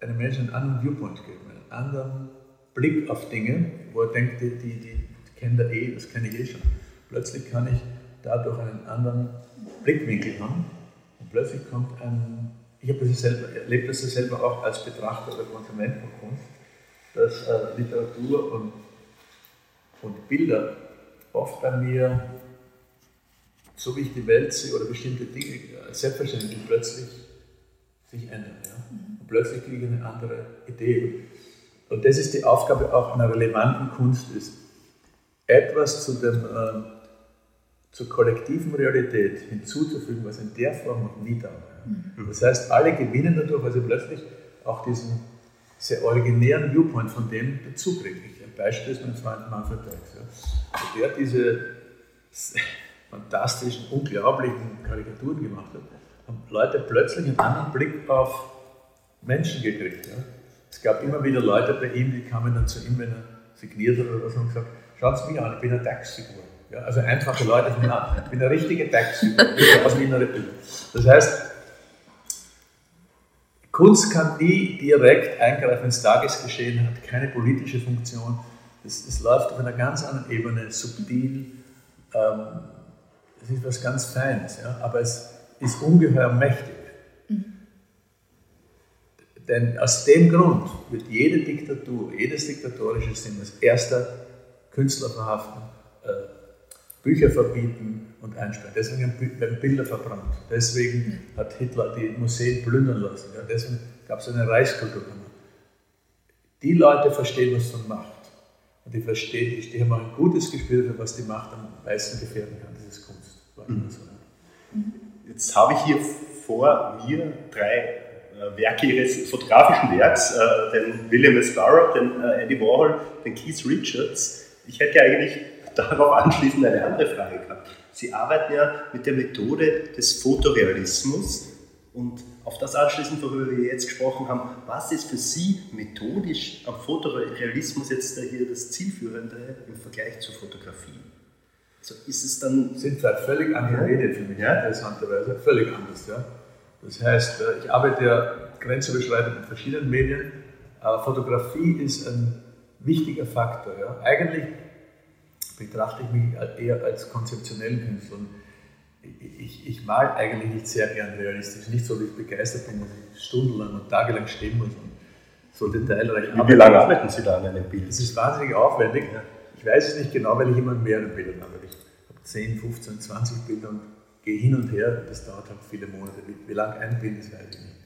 einem Menschen einen anderen Viewpoint geben, einen anderen Blick auf Dinge, wo er denkt, die, die, die kennt er eh, das kenne ich eh schon. Plötzlich kann ich dadurch einen anderen Blickwinkel haben. Und plötzlich kommt ein, ich habe das selber, erlebe das selber auch als Betrachter oder Konsument von Kunst, dass äh, Literatur und, und Bilder oft bei mir, so wie ich die Welt sehe oder bestimmte Dinge, äh, selbstverständlich plötzlich sich ändern. Ja? Und plötzlich kriege ich eine andere Idee. Und das ist die Aufgabe auch einer relevanten Kunst, ist etwas zu dem äh, zur kollektiven Realität hinzuzufügen, was in der Form noch nie da war. Mhm. Das heißt, alle gewinnen dadurch, weil sie plötzlich auch diesen sehr originären Viewpoint von dem dazu kriegen. Ein Beispiel ist mein Freund Manfred Dykes. Ja. Der diese fantastischen, unglaublichen Karikaturen gemacht hat, haben Leute plötzlich einen anderen Blick auf Menschen gekriegt. Ja. Es gab immer wieder Leute bei ihm, die kamen dann zu ihm, wenn er signiert hat oder was, und gesagt, schaut es mich an, ich bin eine Dykes-Figur. Ja, also einfache Leute von an. Ich bin eine richtige Taxi aus Wiener Republik. Das heißt, Kunst kann nie direkt eingreifen ins Tagesgeschehen, hat keine politische Funktion. Es, läuft auf einer ganz anderen Ebene, subtil. Ähm, es ist was ganz Feines, ja? aber es ist ungeheuer mächtig. Denn aus dem Grund wird jede Diktatur, jedes diktatorische System als erster Künstler verhaften, äh, Bücher verbieten und einsperren. Deswegen werden Bilder verbrannt. Deswegen hat Hitler die Museen plündern lassen. Ja? Deswegen gab es eine Reichskultur. Die Leute verstehen, was man macht. Und die verstehen, die haben ein gutes Gespür für was die Macht am meisten gefährden kann. Das ist Kunst. Mhm. Jetzt habe ich hier vor mir drei äh, Werke ihres fotografischen Werks, äh, den William S. Burroughs, den äh, Eddie Warhol, den Keith Richards. Ich hätte eigentlich darauf anschließend eine andere Frage gehabt. Sie arbeiten ja mit der Methode des Fotorealismus und auf das anschließend, worüber wir jetzt gesprochen haben, was ist für Sie methodisch am Fotorealismus jetzt hier das Zielführende im Vergleich zur Fotografie? Also ist es dann. Sind zwei völlig andere Medien für mich, ja? interessanterweise. Völlig anders, ja. Das heißt, äh, ich arbeite ja grenzüberschreitend mit verschiedenen Medien, aber Fotografie ist ein wichtiger Faktor. Ja. Eigentlich betrachte ich mich eher als konzeptionellen Künstler. Ich, ich mag eigentlich nicht sehr gern realistisch, nicht so, wie ich begeistert bin, dass ich stundenlang und tagelang stehen muss und so detailreich Wie, wie lange arbeiten Sie da an einem Bild? Es ist wahnsinnig aufwendig. Ich weiß es nicht genau, weil ich immer an mehreren Bildern arbeite. Ich habe 10, 15, 20 Bilder und gehe hin und her. Das dauert halt viele Monate. Wie, wie lange ein Bild ist, weiß ich nicht.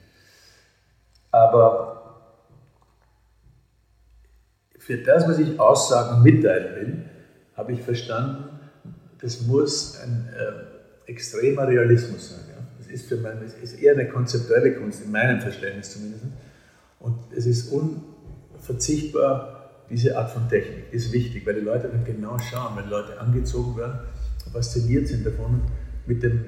Aber für das, was ich aussagen und mitteilen will, habe ich verstanden, das muss ein äh, extremer Realismus sein. Ja? Das ist, für mein, das ist eher eine konzeptuelle Kunst, in meinem Verständnis zumindest. Und es ist unverzichtbar, diese Art von Technik ist wichtig, weil die Leute dann genau schauen, wenn Leute angezogen werden, fasziniert sind davon und mit dem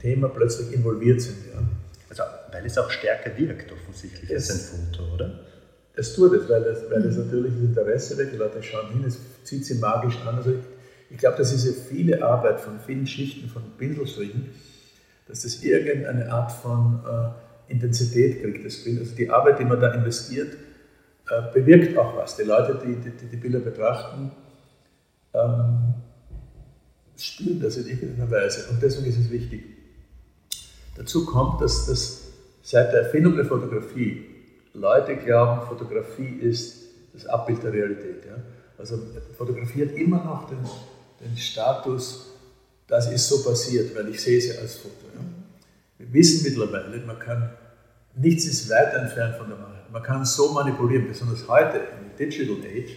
Thema plötzlich involviert sind. Ja. Also, weil es auch stärker wirkt, offensichtlich, es, als ein Foto, oder? Es tut es, weil es, weil es mhm. natürlich das Interesse weckt, die Leute schauen hin, es zieht sie magisch an. Also ich glaube, dass diese viele Arbeit von vielen Schichten von Pinselstrichen, dass das irgendeine Art von äh, Intensität kriegt, das Bild. Also die Arbeit, die man da investiert, äh, bewirkt auch was. Die Leute, die die, die Bilder betrachten, ähm, spüren das in irgendeiner Weise. Und deswegen ist es wichtig. Dazu kommt, dass das seit der Erfindung der Fotografie Leute glauben, Fotografie ist das Abbild der Realität. Ja? Also Fotografie hat immer noch den, den Status, das ist so passiert, weil ich sehe sie als Foto. Ja? Wir wissen mittlerweile, man kann, nichts ist weit entfernt von der Wahrheit. Man kann so manipulieren, besonders heute, in der Digital Age,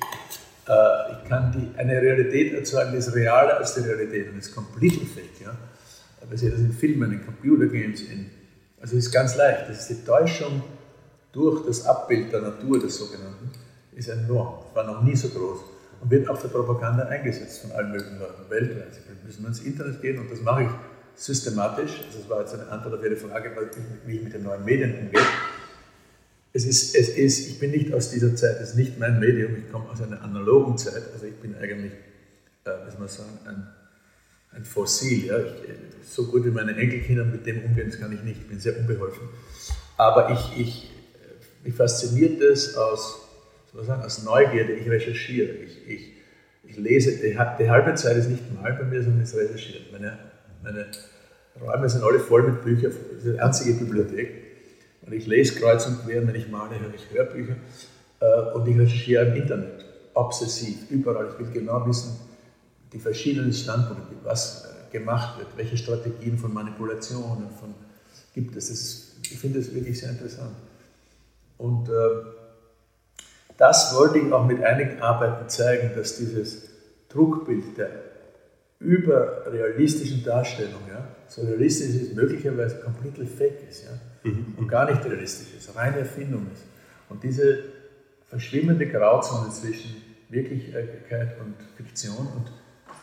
äh, ich kann die, eine Realität erzeugen, die ist realer als die Realität und ist completely fake. Ja? Wir sehen das in Filmen, in Computergames, in, also es ist ganz leicht. Das ist die Täuschung durch das Abbild der Natur des sogenannten, ist enorm. Es war noch nie so groß und wird auch für Propaganda eingesetzt von allen möglichen Leuten weltweit. Sie müssen ins Internet gehen und das mache ich systematisch. Also das war jetzt eine Antwort auf Ihre Frage, wie ich mit den neuen Medien umgehe. Es ist, es ist, ich bin nicht aus dieser Zeit, es ist nicht mein Medium, ich komme aus einer analogen Zeit, also ich bin eigentlich, äh, soll man sagen, ein, ein Fossil. Ja? Ich, so gut wie meine Enkelkinder mit dem umgehen, das kann ich nicht, ich bin sehr unbeholfen. Aber ich, ich, mich fasziniert das aus, sagen, aus Neugierde. Ich recherchiere. Ich, ich, ich lese. Die, die, halbe Zeit ist nicht mal bei mir, sondern ist recherchiert. Meine, meine Räume sind alle voll mit Büchern. Das ist eine einzige Bibliothek. Und ich lese kreuz und quer. Wenn ich male, höre ich Hörbücher. Äh, und ich recherchiere im Internet. Obsessiv, überall. Ich will genau wissen, die verschiedenen Standpunkte, was äh, gemacht wird, welche Strategien von Manipulationen von, gibt es. Ist, ich finde das wirklich sehr interessant. Und äh, das wollte ich auch mit einigen Arbeiten zeigen, dass dieses Druckbild der überrealistischen Darstellung, ja, so realistisch ist, möglicherweise komplett fake ist ja, mhm. und gar nicht realistisch ist, reine Erfindung ist. Und diese verschwimmende Grauzone zwischen Wirklichkeit und Fiktion und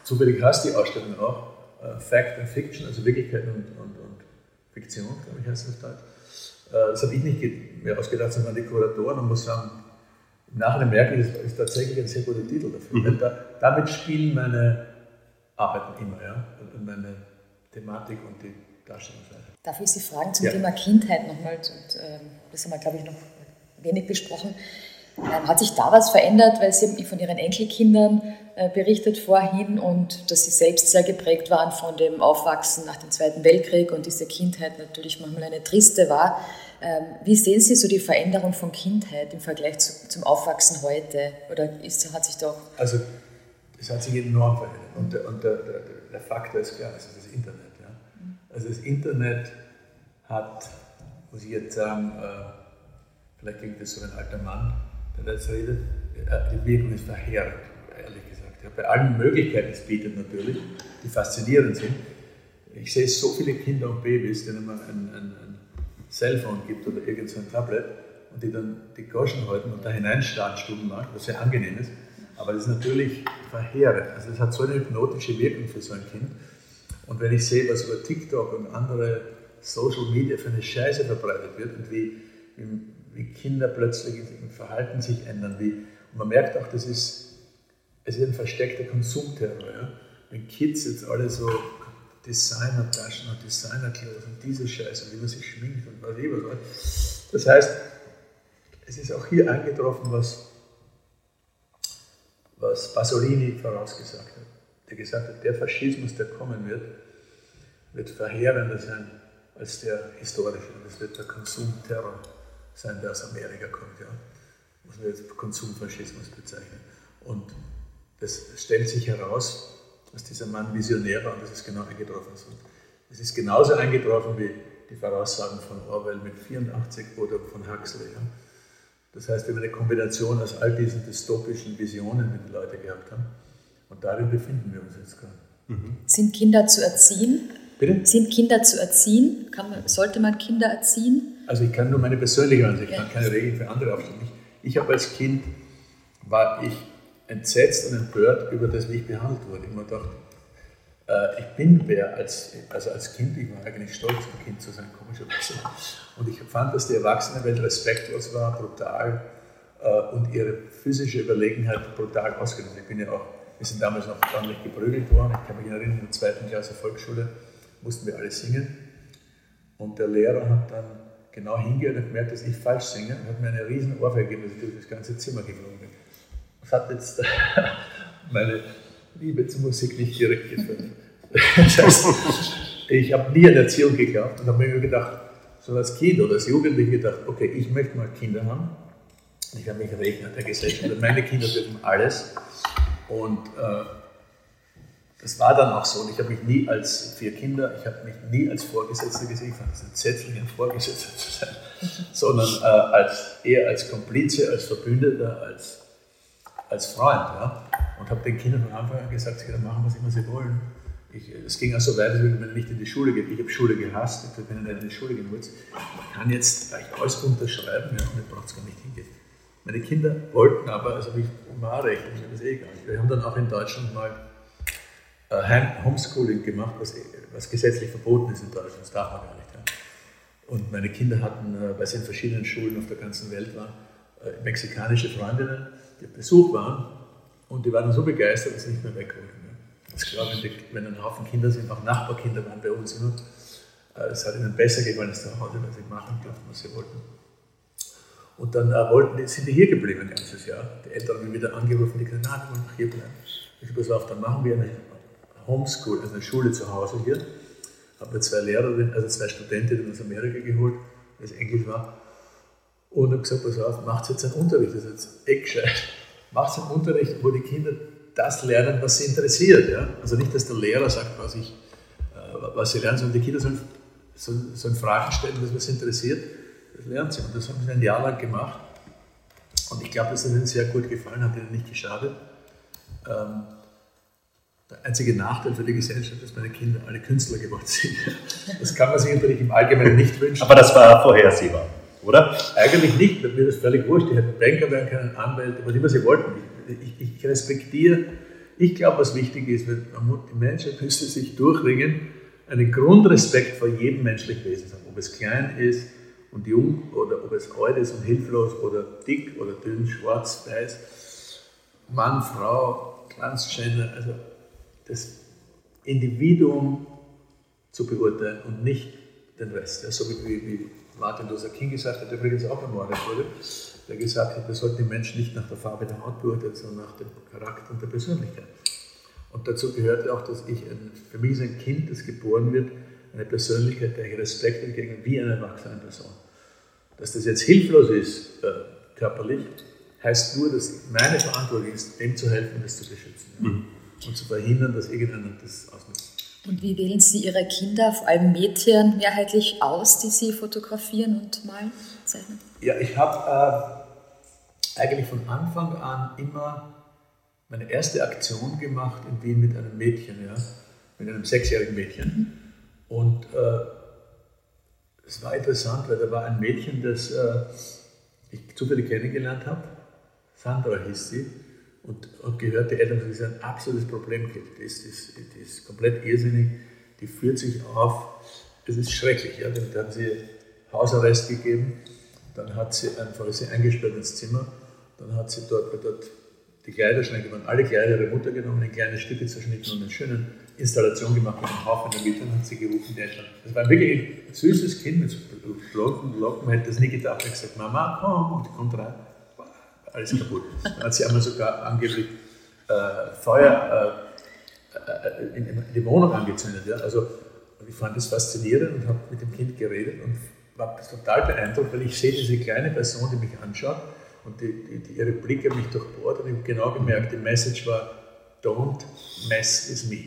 zufällig heißt die Ausstellung auch äh, Fact and Fiction, also Wirklichkeit und, und, und Fiktion, glaube ich, heißt das auf Deutsch. Äh, das habe ich nicht mehr ausgedacht, sondern die Kuratoren und muss sagen, im Nachhinein merke ich, das ist tatsächlich ein sehr guter Titel dafür. Mhm. Da, damit spielen meine Arbeiten immer, ja, und meine Thematik und die Darstellungsweise. Darf ich Sie fragen zum ja. Thema Kindheit nochmal? Und, äh, das haben wir, glaube ich, noch wenig besprochen. Ähm, hat sich da was verändert, weil Sie haben von Ihren Enkelkindern äh, berichtet vorhin und dass Sie selbst sehr geprägt waren von dem Aufwachsen nach dem Zweiten Weltkrieg und diese Kindheit natürlich manchmal eine triste war. Ähm, wie sehen Sie so die Veränderung von Kindheit im Vergleich zu, zum Aufwachsen heute? Oder ist, hat sich doch. Also, es hat sich enorm verändert. Und der, und der, der, der Faktor ist klar, es ist das Internet. Ja? Also, das Internet hat, muss ich jetzt sagen, äh, vielleicht klingt das so ein alter Mann, der jetzt redet, die Wirkung ist verheerend, ehrlich gesagt. Ja, bei allen Möglichkeiten, die es bietet natürlich, die faszinierend sind. Ich sehe so viele Kinder und Babys, denen man ein, ein, ein Cellphone gibt oder irgendein so Tablet und die dann die Goschen halten und da hineinstarren stundenlang, was sehr angenehm ist. Aber das ist natürlich verheerend. Also es hat so eine hypnotische Wirkung für so ein Kind. Und wenn ich sehe, was über TikTok und andere Social Media für eine Scheiße verbreitet wird und wie, wie wie Kinder plötzlich im Verhalten sich ändern. Wie, und man merkt auch, das ist, es ist ein versteckter Konsumterror. Ja? Wenn Kids jetzt alle so Designer-Taschen und Designer-Clothes und diese Scheiße, wie man sich schminkt und was ich was. Das heißt, es ist auch hier eingetroffen, was, was Pasolini vorausgesagt hat. Der gesagt hat, der Faschismus, der kommen wird, wird verheerender sein als der historische. Es wird der Konsumterror sein, der aus Amerika kommt, ja. was wir jetzt Konsumfaschismus bezeichnen. Und das stellt sich heraus, dass dieser Mann visionär war und das ist genau eingetroffen. Und es ist genauso eingetroffen wie die Voraussagen von Orwell mit 84 oder von Huxley. Ja. Das heißt, wir haben eine Kombination aus all diesen dystopischen Visionen, die die Leute gehabt haben. Und darin befinden wir uns jetzt gerade. Mhm. Sind Kinder zu erziehen? Bitte? Sind Kinder zu erziehen? Man, sollte man Kinder erziehen? Also ich kann nur meine persönliche Ansicht, ich kann keine Regeln für andere aufstellen. Ich, ich habe als Kind, war ich entsetzt und empört über das, wie ich behandelt wurde. Ich mir gedacht, äh, ich bin wer, als, also als Kind, ich war eigentlich stolz, ein Kind zu sein, komischerweise. Und ich fand, dass die Erwachsenenwelt respektlos war, brutal äh, und ihre physische Überlegenheit brutal ausgenutzt. Ich bin ja auch, wir sind damals noch ordentlich geprügelt worden. Ich kann mich erinnern, in der zweiten Klasse Volksschule mussten wir alle singen. Und der Lehrer hat dann genau hingehört und gemerkt, dass ich falsch singe und hat mir eine riesen Ohrfeige gegeben, dass ich durch das ganze Zimmer geflogen bin. Das hat jetzt *laughs* meine Liebe zur Musik nicht direkt geführt. *laughs* Das heißt, ich habe nie an Erziehung geglaubt und habe mir gedacht, so als Kind oder als Jugendlicher gedacht, okay, ich möchte mal Kinder haben. Ich habe mich Regner der Gesellschaft. Meine Kinder dürfen alles. Und äh, das war dann auch so. Und ich habe mich nie als vier Kinder, ich habe mich nie als Vorgesetzter gesehen. Ich fand es entsetzlich, ein Vorgesetzter zu sein, *laughs* sondern äh, als, eher als Komplize, als Verbündeter, als, als Freund. Ja? Und habe den Kindern von Anfang an gesagt, sie können machen, was immer sie wollen. Ich, es ging auch so weit, dass man nicht in die Schule geht. Ich habe Schule gehasst, ich bin nicht in die Schule gehen Man kann jetzt gleich alles unterschreiben ja, und ich braucht es gar nicht hingehen. Meine Kinder wollten aber, also ich war recht, mir das eh egal. Wir haben dann auch in Deutschland mal äh, Homeschooling gemacht, was, was, gesetzlich verboten ist in Deutschland, das darf man gar nicht. Ja. Und meine Kinder hatten, äh, weil sie in verschiedenen Schulen auf der ganzen Welt waren, äh, mexikanische Freundinnen, Besuch waren und die waren so begeistert, dass sie nicht mehr weg wollten. Das glaube ich, wenn ein Haufen Kinder sind, auch Nachbarkinder waren bei uns immer, es hat ihnen besser gefallen als zu Hause, weil sie machen durften, was sie wollten. Und dann äh, wollten, sind die hier geblieben ein ganzes Jahr. Die Eltern haben mich wieder angerufen, die gesagt, nein, wir wollen hier bleiben. Ich habe gesagt, dann machen wir eine Homeschool, also eine Schule zu Hause hier. Habe mir zwei Lehrerinnen, also zwei Studentinnen aus Amerika geholt, weil es Englisch war. Und habe gesagt, pass auf, macht jetzt einen Unterricht, das ist jetzt echt gescheit. Macht einen Unterricht, wo die Kinder das lernen, was sie interessiert. Ja? Also nicht, dass der Lehrer sagt, was, ich, äh, was sie lernen, sondern die Kinder sollen, sollen, sollen Fragen stellen, was sie interessiert. Das lernen sie. Und das haben sie ein Jahr lang gemacht. Und ich glaube, dass es ihnen sehr gut gefallen hat, ihnen nicht geschadet. Ähm, der einzige Nachteil für die Gesellschaft ist, dass meine Kinder alle Künstler geworden sind. Das kann man sich natürlich im Allgemeinen nicht wünschen. Aber das war vorhersehbar, oder? Eigentlich nicht, mir ist völlig wurscht. Die hätten Banker werden können, Anwälte, was immer sie wollten. Ich, ich, ich respektiere, ich glaube, was wichtig ist, die Menschheit müsste sich durchringen, einen Grundrespekt vor jedem menschlichen Wesen haben. Ob es klein ist und jung oder ob es alt ist und hilflos oder dick oder dünn, schwarz, weiß, Mann, Frau, Transgender, also das Individuum zu beurteilen und nicht den Rest. Ja, so wie, wie, Martin Luther King gesagt hat, der übrigens auch ermordet wurde, der gesagt hat, wir sollten die Menschen nicht nach der Farbe der Haut beurteilen, sondern nach dem Charakter und der Persönlichkeit. Und dazu gehört auch, dass ich, ein, für mich ist ein Kind, das geboren wird, eine Persönlichkeit, der ich Respekt entgegen wie eine erwachsene Person. Dass das jetzt hilflos ist, äh, körperlich, heißt nur, dass meine Verantwortung ist, dem zu helfen, das zu beschützen. Mhm. Und zu verhindern, dass irgendeiner das ausnutzt. Und wie wählen Sie Ihre Kinder, vor allem Mädchen, mehrheitlich aus, die Sie fotografieren und malen, zeichnen? Ja, ich habe äh, eigentlich von Anfang an immer meine erste Aktion gemacht in Wien mit einem Mädchen, ja, mit einem sechsjährigen Mädchen. Mhm. Und äh, es war interessant, weil da war ein Mädchen, das äh, ich zufällig kennengelernt habe. Sandra hieß sie und habe gehört, die Eltern, das ist ein absolutes Problemkind. Die ist, ist, die ist komplett irrsinnig, die führt sich auf. Das ist schrecklich. Ja? Dann haben sie Hausarrest gegeben, dann hat sie einfach sie eingesperrt ins Zimmer, dann hat sie dort, dort die Kleiderschränke, waren alle Kleider ihrer Mutter genommen, in kleine Stücke zerschnitten und eine schöne Installation gemacht mit einem Haufen der Mitte und hat sie gerufen, der schon. Das war wirklich ein süßes Kind mit so blonden Locken, man hätte das nie gedacht. Er hat gesagt, Mama, komm, und kommt rein alles kaputt. Dann hat sie einmal sogar angeblich äh, Feuer äh, äh in, in, die Wohnung angezündet. Ja? Also, ich fand das faszinierend und habe mit dem Kind geredet und war total beeindruckt, weil ich sehe diese kleine Person, die mich anschaut und die, die, die ihre Blicke mich durchbohrt und ich habe genau gemerkt, die Message war, don't mess with me.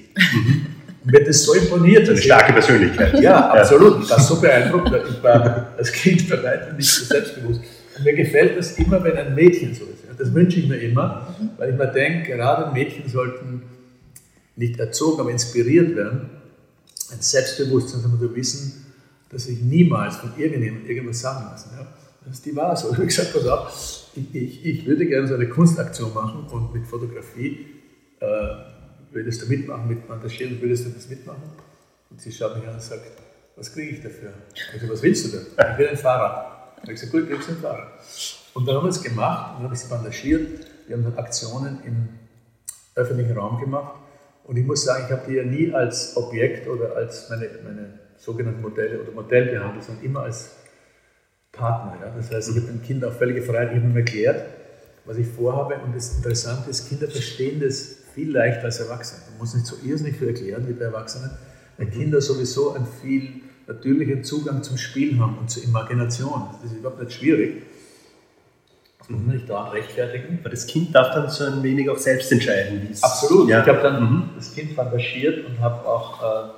Und mir das so imponiert. Eine starke Persönlichkeit. Ja, absolut. Ich war so beeindruckt. Ich war als Kind bereit und nicht so selbstbewusst. Mir gefällt das immer, wenn ein Mädchen so ist. Das wünsche ich mir immer, weil ich mir denke, gerade Mädchen sollten nicht erzogen, aber inspiriert werden, ein Selbstbewusstsein zu wissen, dass ich niemals von irgendjemandem irgendwas sagen lassen. Ja? Das ist die Wahrheit. So. *laughs* Ich habe gesagt, pass auf, ich, ich, ich, würde gerne so eine Kunstaktion machen und mit Fotografie äh, würdest du mitmachen, mit Engagieren, würdest du das mitmachen? Und sie schaut mich an und sagt, was kriege ich dafür? Sage, was willst du denn? Ich will ein Fahrrad. Habe ich gesagt, gut, gib's den Fahrer. Und dann haben wir es gemacht dann habe ich sie bandagiert. Wir haben dann Aktionen im öffentlichen Raum gemacht. Und ich muss sagen, ich habe die ja nie als Objekt oder als meine, meine sogenannten Modelle oder Modell behandelt, sondern immer als Partner. Ja? Das heißt, ich habe dem Kind auch völlige Freiheit, ich habe ihm erklärt, was ich vorhabe. Und das Interessante ist, Kinder verstehen das viel leichter als Erwachsene. Man muss nicht so irrsinnig viel erklären wie bei Erwachsenen, weil Kinder sowieso ein viel natürlichen Zugang zum Spiel haben und zur Imagination. Das ist überhaupt nicht schwierig. Das muss man nicht daran rechtfertigen. Aber das Kind darf dann so ein wenig auch selbst entscheiden. Absolut. Ja. Ich habe dann mhm. das Kind fantaschiert und habe auch äh,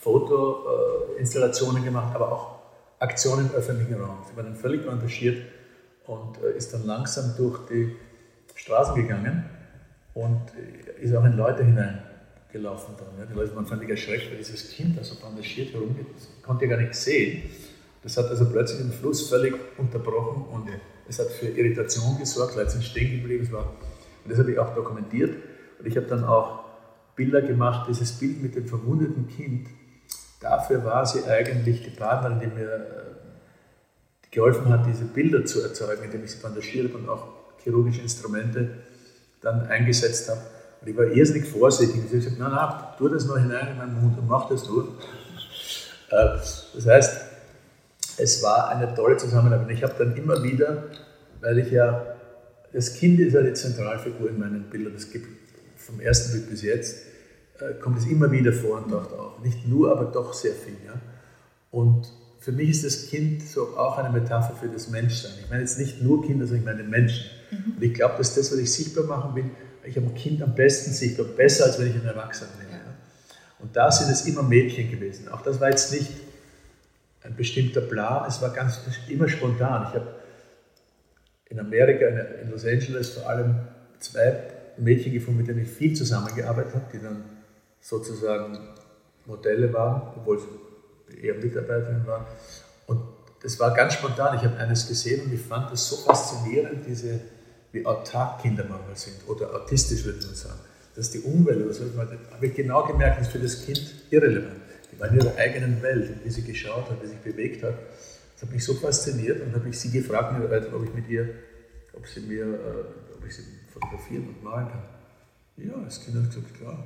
Fotoinstallationen äh, gemacht, aber auch Aktionen im öffentlichen Raum. Sie war dann völlig engagiert und äh, ist dann langsam durch die Straßen gegangen und äh, ist auch in Leute hinein gelaufen dann. Ja. Die Leute waren völlig erschreckt, weil dieses Kind da so bandagiert herumgeht, konnte ja gar nicht sehen. Das hat also plötzlich den Fluss völlig unterbrochen und es hat für Irritation gesorgt, Leute sind stehen geblieben. War, und das habe ich auch dokumentiert. Und ich habe dann auch Bilder gemacht, dieses Bild mit dem verwundeten Kind. Dafür war sie eigentlich die Partnerin, die mir äh, geholfen hat, diese Bilder zu erzeugen, indem ich sie bandagiert und auch chirurgische Instrumente dann eingesetzt habe. Und ich war irrsinnig vorsichtig. Ich habe gesagt, nein, nein, tu das nur hinein in meinen Mund und mach das nur. Äh, das heißt, es war eine tolle Zusammenarbeit. Ich habe dann immer wieder, weil ich ja, das Kind ist ja die Zentralfigur in meinen Bildern, das gibt vom ersten Bild bis jetzt, äh, kommt es immer wieder vor und taucht auf. Nicht nur, aber doch sehr viel. Ja? Und für mich ist das Kind so auch eine Metapher für das Menschsein. Ich meine jetzt nicht nur Kinder, sondern ich meine Menschen. Mhm. Und ich glaube, dass das, was ich sichtbar machen will, ich habe ein Kind am besten sichtbar, besser als wenn ich einen Erwachsenen nehme. Ja. Und da sind es immer Mädchen gewesen. Auch das war jetzt nicht ein bestimmter Plan, es war ganz immer spontan. Ich habe in Amerika, in Los Angeles vor allem zwei Mädchen gefunden, mit denen ich viel zusammengearbeitet habe, die dann sozusagen Modelle waren, obwohl sie eher Mitarbeiterinnen waren. Und das war ganz spontan. Ich habe eines gesehen und ich fand das so faszinierend, diese wie autark Kinder manchmal sind oder autistisch würde man sagen. Dass die Umwelt oder so, habe ich genau gemerkt, ist für das Kind irrelevant. Die war in ihrer eigenen Welt, wie sie geschaut hat, wie sie sich bewegt hat. Das hat mich so fasziniert und habe ich sie gefragt, ob ich mit ihr, ob sie mir, äh, ob ich sie fotografieren und malen kann. Ja, das Kind hat gesagt, klar.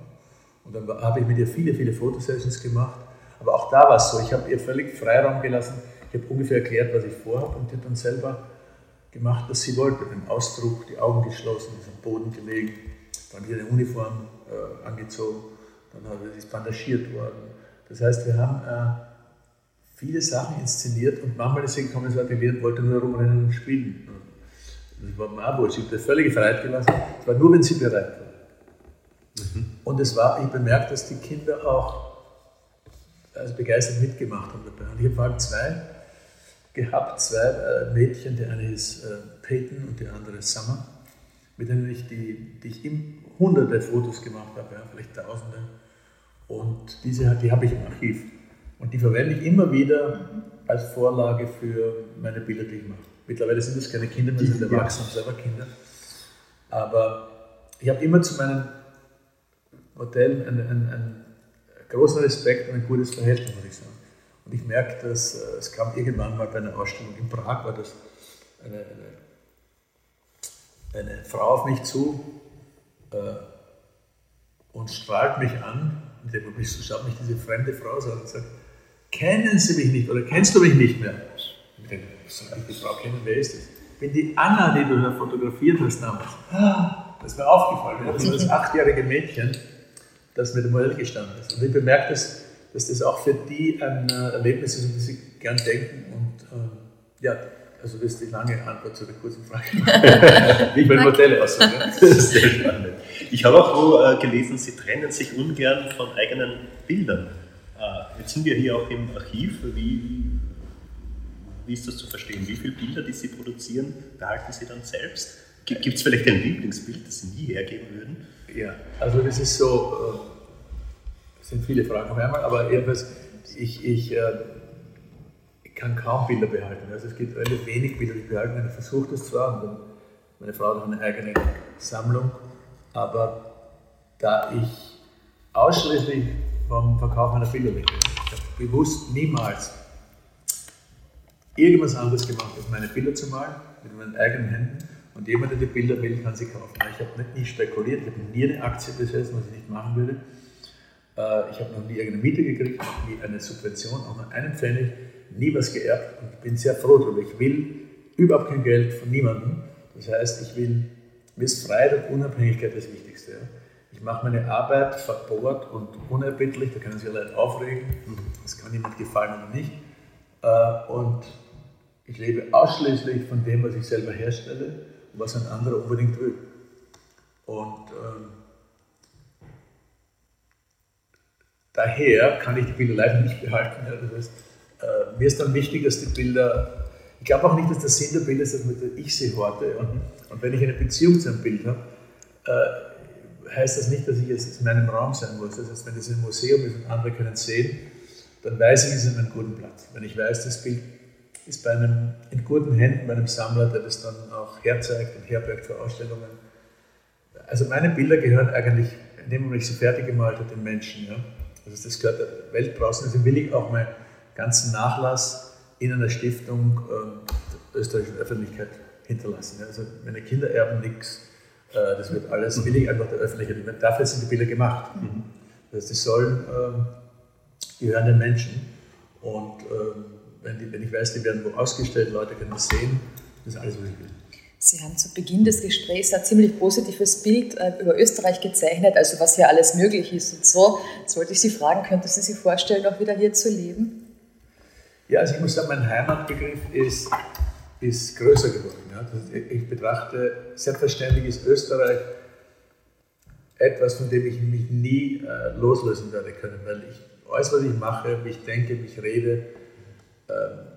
Und dann habe ich mit ihr viele, viele Fotosessions gemacht Aber auch da war es so, ich habe ihr völlig Freiraum gelassen. Ich habe ungefähr erklärt, was ich vorhabe und die hat dann selber gemacht, was sie wollte. Den Ausdruck, die Augen geschlossen, ist am Boden gelegen, dann wieder eine Uniform äh, angezogen, dann ist bandagiert worden. Das heißt, wir haben äh, viele Sachen inszeniert und manchmal ist sie gekommen ins Atelier und wollte nur rumrennen und spielen. Das war mir auch habe das völlige Freiheit gelassen. Es war nur, wenn sie bereit war. Mhm. Und es war, ich bemerkt, dass die Kinder auch also begeistert mitgemacht haben dabei. Und ich habe vor allem zwei gehabt, zwei äh, Mädchen, die eine ist äh, Peyton und die andere Summer, mit denen ich, die, die ich im hunderte Fotos gemacht habe, ja, vielleicht tausende. Und diese die habe ich im Archiv. Und die verwende ich immer wieder als Vorlage für meine Bilder, die ich mache. Mittlerweile sind das keine Kinder mehr, sind Erwachsene selber Kinder. Aber ich habe immer zu meinen Modellen einen, einen, einen, großen Respekt und ein gutes Verhältnis, muss ich sagen. Und ich merke, dass äh, es kam irgendwann mal bei einer Ausstellung in Prag, war das eine, eine, eine Frau auf mich zu äh, und strahlt mich an, indem mich so schaut mich diese fremde Frau so und sagt, kennen Sie mich nicht oder kennst du mich nicht mehr? Ich denke, soll ich die Frau kennen, wer ist das? Ich bin die Anna, die du da fotografiert hast damals. Das ist mir aufgefallen. Das *laughs* ist das achtjährige Mädchen, das mit dem Modell gestanden ist. Und ich bemerke, dass, dass das auch für die ein äh, Erlebnis ist, an das sie gern denken. Und äh, ja, also das ist die lange Antwort zu der kurzen Frage. Wie *laughs* ich mein Modell aussuche. *laughs* Das ist sehr spannend. Ich habe auch wo, äh, gelesen, Sie trennen sich ungern von eigenen Bildern. Äh, jetzt sind wir hier auch im Archiv. Wie, wie ist das zu verstehen? Wie viele Bilder, die Sie produzieren, behalten Sie dann selbst? Gibt es vielleicht ein Lieblingsbild, das Sie nie hergeben würden? Ja, also das ist so, äh, sind viele Fragen auf einmal, aber jedenfalls, ich, ich, äh, kann kaum Bilder behalten. Also es gibt relativ wenig Bilder, die ich behalten Ich versuche das zwar, und meine Frau hat eine eigene Sammlung, aber da ich ausschließlich vom Verkauf meiner Bilder lebe, ich habe bewusst niemals irgendwas anderes gemacht, als meine Bilder zu malen, mit meinen eigenen Händen. Und jemand, der die Bilder will, kann sie kaufen. Ich habe nicht spekuliert, ich habe nie eine Aktie besessen, was ich nicht machen würde. Äh, ich habe noch nie irgendeine Miete gekriegt, noch nie eine Subvention, auch noch einen Pfennig, nie was geerbt und bin sehr froh darüber. Ich will überhaupt kein Geld von niemandem. Das heißt, ich will, mir ist Freiheit und Unabhängigkeit das Wichtigste. Ich mache meine Arbeit verbohrt und unerbittlich, da können sich alle aufregen, das kann jemand gefallen oder nicht. Äh, und ich lebe ausschließlich von dem, was ich selber herstelle und was ein anderer unbedingt will. Und ähm, daher kann ich die Bilder leider nicht behalten. Ja, das heißt, äh, mir ist dann wichtig, dass die Bilder, ich glaube auch nicht, dass der Sinn der Bilder ist, dass ich sie horte. Und, und wenn ich eine Beziehung zu einem Bild habe, äh, heißt das nicht, dass ich jetzt in meinem Raum sein muss. Das heißt, wenn es ein Museum ist und andere können sehen, dann weiß ich, es ist an einem guten Platz. Wenn ich weiß, das Bild ist bei einem, in guten Händen bei einem Sammler, der das dann auch herzeigt und herbergt für Ausstellungen. Also meine Bilder gehören eigentlich, in dem Moment, ich sie fertig gemalt habe, den Menschen. Ja? Also das gehört der Welt draußen. Also will ich auch meinen ganzen Nachlass in einer Stiftung äh, der österreichischen Öffentlichkeit hinterlassen. Also meine Kinder erben nichts. Äh, das wird alles, will ich einfach der Öffentlichkeit. Dafür sind die Bilder gemacht. Mhm. Das heißt, die sollen, äh, gehören den Menschen. Und ähm, wenn, die, wenn ich weiß, die werden wo ausgestellt, Leute können das sehen, das ist alles, was ich will. Sie haben zu Beginn des Gesprächs ein ziemlich positives Bild äh, über Österreich gezeichnet, also was hier alles möglich ist und so. Jetzt wollte ich Sie fragen, könnten Sie sich vorstellen, auch wieder hier zu leben? Ja, also ich muss sagen, mein Heimatbegriff ist, ist größer geworden. Ja. Ich betrachte, selbstverständlich ist Österreich etwas, von dem ich mich nie äh, loslösen werde können, weil ich alles, was ich mache, wie ich denke, wie ich rede, ähm,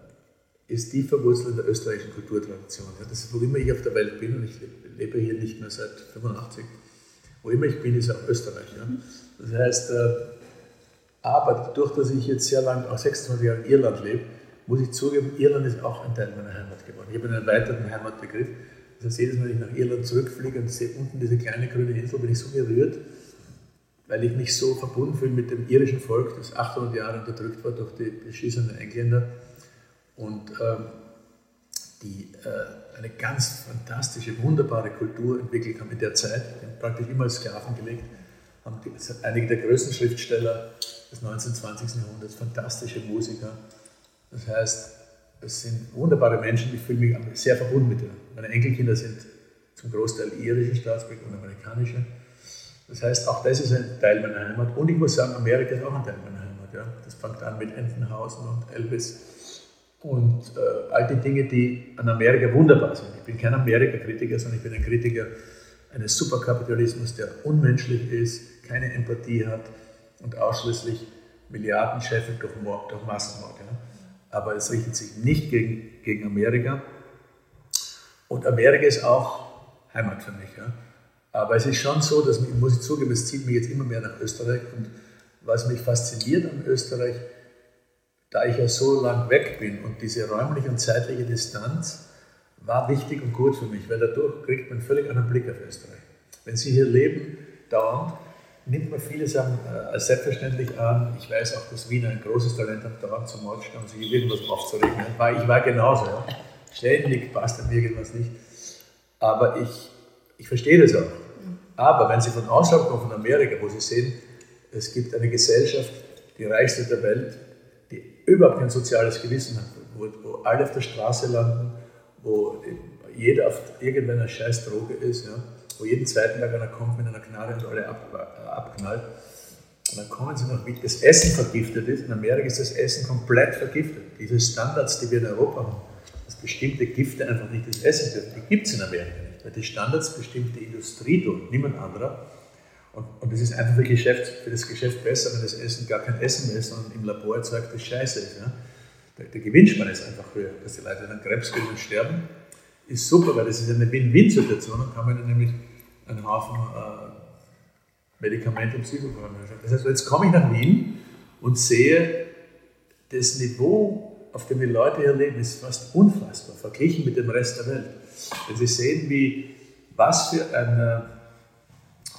ist tief verwurzelt in der österreichischen Kulturtradition. Ja, das ist, wo immer ich auf der Welt bin, und ich lebe hier nicht mehr seit 85, wo immer ich bin, ist auch Österreich. Ja. Das heißt, äh, aber dadurch, dass ich jetzt sehr lange, auch 26 Jahre in Irland lebe, muss ich zugeben, Irland ist auch ein Teil meiner Heimat geworden. Ich habe einen erweiterten Heimatbegriff. Das heißt, jedes Mal, wenn ich nach Irland zurückfliege und sehe unten diese kleine grüne Insel, bin ich so gerührt, weil ich mich so verbunden fühle mit dem irischen Volk, das 800 Jahre unterdrückt war durch die beschissenen Engländer und ähm, die äh, eine ganz fantastische, wunderbare Kultur entwickelt haben in der Zeit, praktisch immer Sklaven gelegt. haben die, einige der größten Schriftsteller des 19. und 20. Jahrhunderts, fantastische Musiker. Das heißt, es sind wunderbare Menschen, ich fühle mich sehr verbunden mit denen. Meine Enkelkinder sind zum Großteil irische Staatsbürger und amerikanische. Das heißt, auch das ist ein Teil meiner Heimat. Und ich muss sagen, Amerika ist auch ein Teil meiner Heimat. Ja. Das fängt an mit Entenhausen und Elvis und äh, all die Dinge, die an Amerika wunderbar sind. Ich bin kein Amerika-Kritiker, sondern ich bin ein Kritiker eines Superkapitalismus, der unmenschlich ist, keine Empathie hat und ausschließlich Milliarden scheffelt durch, durch Massenmord. Ja. Aber es richtet sich nicht gegen, gegen Amerika. Und Amerika ist auch Heimat für mich. Ja. Aber es ist schon so, dass, muss ich zugeben, es zieht mich jetzt immer mehr nach Österreich. Und was mich fasziniert an Österreich, da ich ja so lang weg bin und diese räumliche und zeitliche Distanz war wichtig und gut für mich, weil dadurch kriegt man einen völlig anderen Blick auf Österreich. Wenn Sie hier leben, dauernd, nimmt man viele Sachen äh, als selbstverständlich an. Ich weiß auch, dass Wiener ein großes Talent hat, dauernd zum stehen und sich irgendwas aufzuregen. Ich war, genauso. Ja. Ständig passt an irgendwas nicht. Aber ich, ich verstehe das auch. Aber wenn Sie von außerhalb kommen, von Amerika, wo Sie sehen, es gibt eine Gesellschaft, die reichste der Welt, überhaupt kein soziales Gewissen hat, wo, wo alle auf der Straße landen, wo jeder auf irgendeiner scheiß Droge ist, ja, wo jeden zweiten Tag einer kommt mit einer Knarre und alle ab, äh, abknallt. Und dann kommen sie noch mit, das Essen vergiftet ist. In Amerika ist das Essen komplett vergiftet. Diese Standards, die wir in Europa haben, dass bestimmte Gifte einfach nicht das Essen dürfen, die gibt es in Amerika nicht. Weil die Standards bestimmt die Industrie tut, niemand anderer. Und, und das ist einfach für, Geschäft, für, das Geschäft besser, wenn das Essen gar kein Essen mehr ist, sondern im Labor erzeugt das Scheiße ist. Ja? Der, der Gewinnspann ist einfach höher, dass die Leute dann Krebs kriegen und sterben. Ist super, weil das ist eine Win-Win-Situation. Dann kann man dann nämlich einen Haufen äh, Medikamente und Psychopharmaka. Das heißt, jetzt komme ich nach Wien und sehe, das Niveau, auf dem die Leute hier leben, ist fast unfassbar, verglichen mit dem Rest der Welt. Wenn Sie sehen, wie, was für ein äh,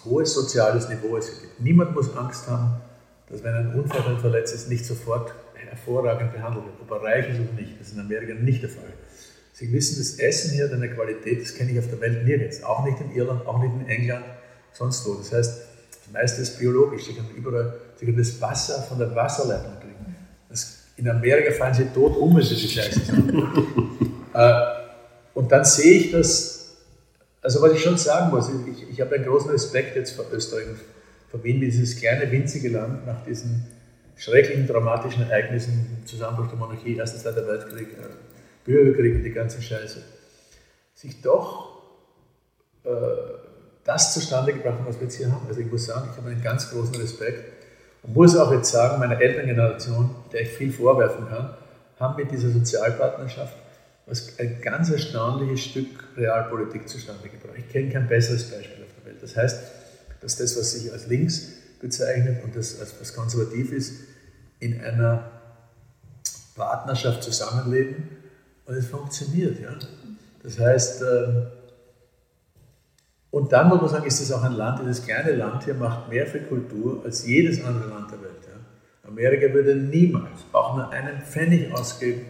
hohes soziales Niveau es gibt. Niemand muss Angst haben, dass wenn ein Unfall verletzt ist, nicht sofort hervorragend behandelt wird, ob er reich ist oder nicht. Das ist in Amerika nicht der Fall. Sie wissen, das Essen hier hat eine Qualität, das kenne ich auf der Welt nirgends. Auch nicht in Irland, auch nicht in England, sonst wo. Das heißt, das meiste ist biologisch. Sie können überall, Sie können das Wasser von der Wasserleitung kriegen. Das, in Amerika fallen Sie tot um, wenn Sie die Scheiße *laughs* äh, und dann sehe ich das also was ich schon sagen muss, ich, ich habe einen großen Respekt jetzt vor Österreich vor Wien, dieses kleine, winzige Land nach diesen schrecklichen, dramatischen Ereignissen, Zusammenbruch der Monarchie, Erster, Zweiter Weltkrieg, äh, Bürgerkrieg und die ganze Scheiße, sich doch äh, das zustande gebracht haben, was wir jetzt hier haben. Also ich muss sagen, ich habe einen ganz großen Respekt und muss auch jetzt sagen, meiner Elterngeneration, der ich viel vorwerfen kann, haben mit dieser Sozialpartnerschaft was ein ganz erstaunliches Stück Realpolitik zustande gebracht. Ich kenne kein besseres Beispiel auf der Welt. Das heißt, dass das, was sich als links bezeichnet und das, was konservativ ist, in einer Partnerschaft zusammenleben und es funktioniert. Ja? Das heißt, ähm, und dann muss man sagen, ist es auch ein Land, dieses kleine Land hier macht mehr für Kultur als jedes andere Land der Welt. Ja? Amerika würde niemals auch nur einen Pfennig ausgeben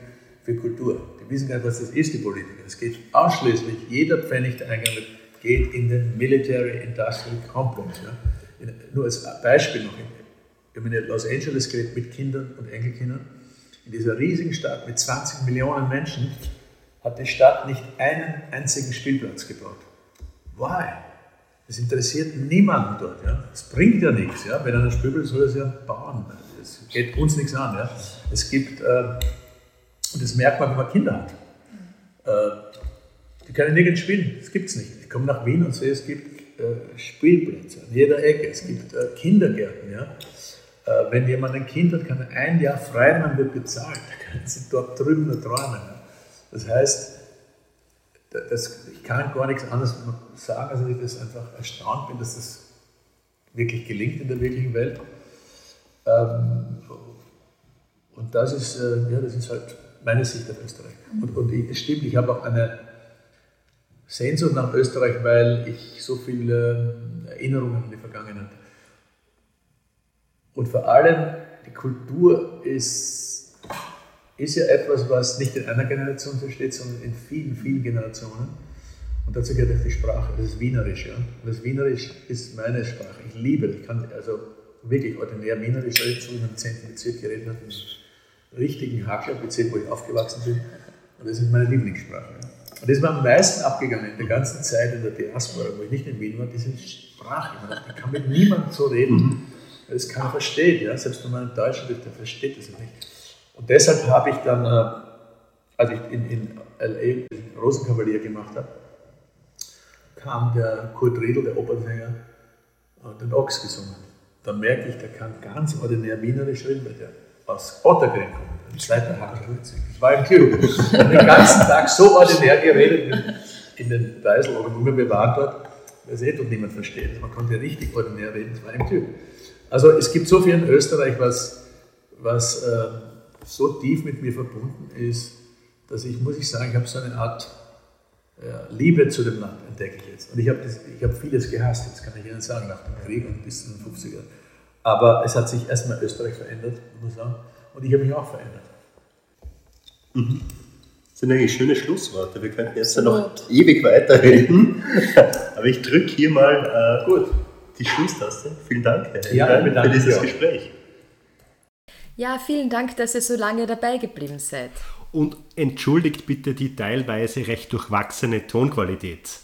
für Kultur. Die wissen gar nicht, was das ist, die Politiker. Es geht ausschließlich, jeder Pfennig, der eingegangen wird, geht in den Military Industrial Complex. Ja. Nur als Beispiel noch, wir haben in Los Angeles gelebt mit Kindern und Enkelkindern. In dieser riesigen Stadt mit 20 Millionen Menschen hat die Stadt nicht einen einzigen Spielplatz gebaut. Why? Das interessiert niemanden dort. Ja. Es bringt ja nichts. Ja. Wenn einer Spielplatz soll es ja bauen. Es geht uns nichts an. Ja. Es gibt äh, und das merkt man, wenn man Kinder hat. Äh, die können nirgends spielen, das gibt es nicht. Ich komme nach Wien und sehe, es gibt äh, Spielplätze an jeder Ecke, es gibt äh, Kindergärten. Ja? Wenn jemand ein Kind hat, kann er ein Jahr frei, man wird bezahlt, da können sie dort drüben nur träumen. Das heißt, das, ich kann gar nichts anderes sagen, als dass ich das einfach erstaunt bin, dass das wirklich gelingt in der wirklichen Welt. Ähm, und das ist, ja, das ist halt meine Sicht auf Österreich. Und, und es stimmt, ich habe auch eine Sehnsucht nach Österreich, weil ich so viele ähm, Erinnerungen an die Vergangenheit. Und vor allem die Kultur ist, ist ja etwas, was nicht in einer Generation versteht, sondern in vielen, vielen Generationen. Und dazu gehört auch die Sprache, das ist Wienerisch. Ja? Und das Wienerisch ist meine Sprache. Ich liebe, ich kann also wirklich ordinär Wienerisch wie man im 10. Bezirk geredet im richtigen Hackler-Bezirk, wo ich aufgewachsen bin. Und das ist meine Lieblingssprache. Und das ist mir am meisten abgegangen in der ganzen Zeit in der Diaspora, wo ich nicht in Wien war, diese Sprache. Ich kann mit niemandem so reden, weil es keiner versteht. Ja? Selbst wenn man in Deutschland ist, der versteht das nicht. Und deshalb habe ich dann, äh, als ich in, in L.A. den Rosenkavalier gemacht habe, kam der Kurt Riedl, der Opernsänger, den Ochs gesungen. Dann merke ich, der kann ganz ordinär Wienerisch reden, weil der aus Ottergren kommt. Ein zweiter Hakel. Ich war im Club. den ganzen Tag so ordinär geredet in, den Deisel oder wo wir waren dort, das eh dort niemand versteht. Man konnte richtig ordinär reden, das war im Club. Also es gibt so viel in Österreich, was, was äh, so tief mit mir verbunden ist, dass ich, muss ich sagen, ich habe so eine Art ja, Liebe zu dem Land entdecke ich jetzt. Und ich habe hab vieles gehasst, jetzt kann ich Ihnen sagen, nach dem Krieg und bis zu den 50ern. Aber es hat sich erstmal Österreich verändert, muss ich sagen. Und ich habe mich auch verändert. Mhm. Das sind eigentlich schöne Schlussworte. Wir könnten jetzt ja noch ewig weiterreden. *laughs* Aber ich drücke hier mal äh, Gut. die Schlusstaste. Vielen Dank, Herr ja, für dieses Gespräch. Ja, vielen Dank, dass ihr so lange dabei geblieben seid. Und entschuldigt bitte die teilweise recht durchwachsene Tonqualität.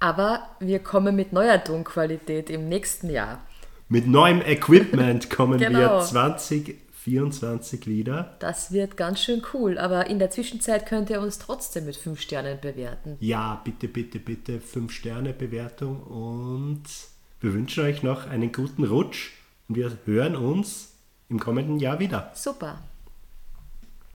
Aber wir kommen mit neuer Tonqualität im nächsten Jahr. Mit neuem Equipment kommen genau. wir 2024 wieder. Das wird ganz schön cool, aber in der Zwischenzeit könnt ihr uns trotzdem mit 5 Sternen bewerten. Ja, bitte, bitte, bitte 5 Sterne Bewertung und wir wünschen euch noch einen guten Rutsch und wir hören uns im kommenden Jahr wieder. Super.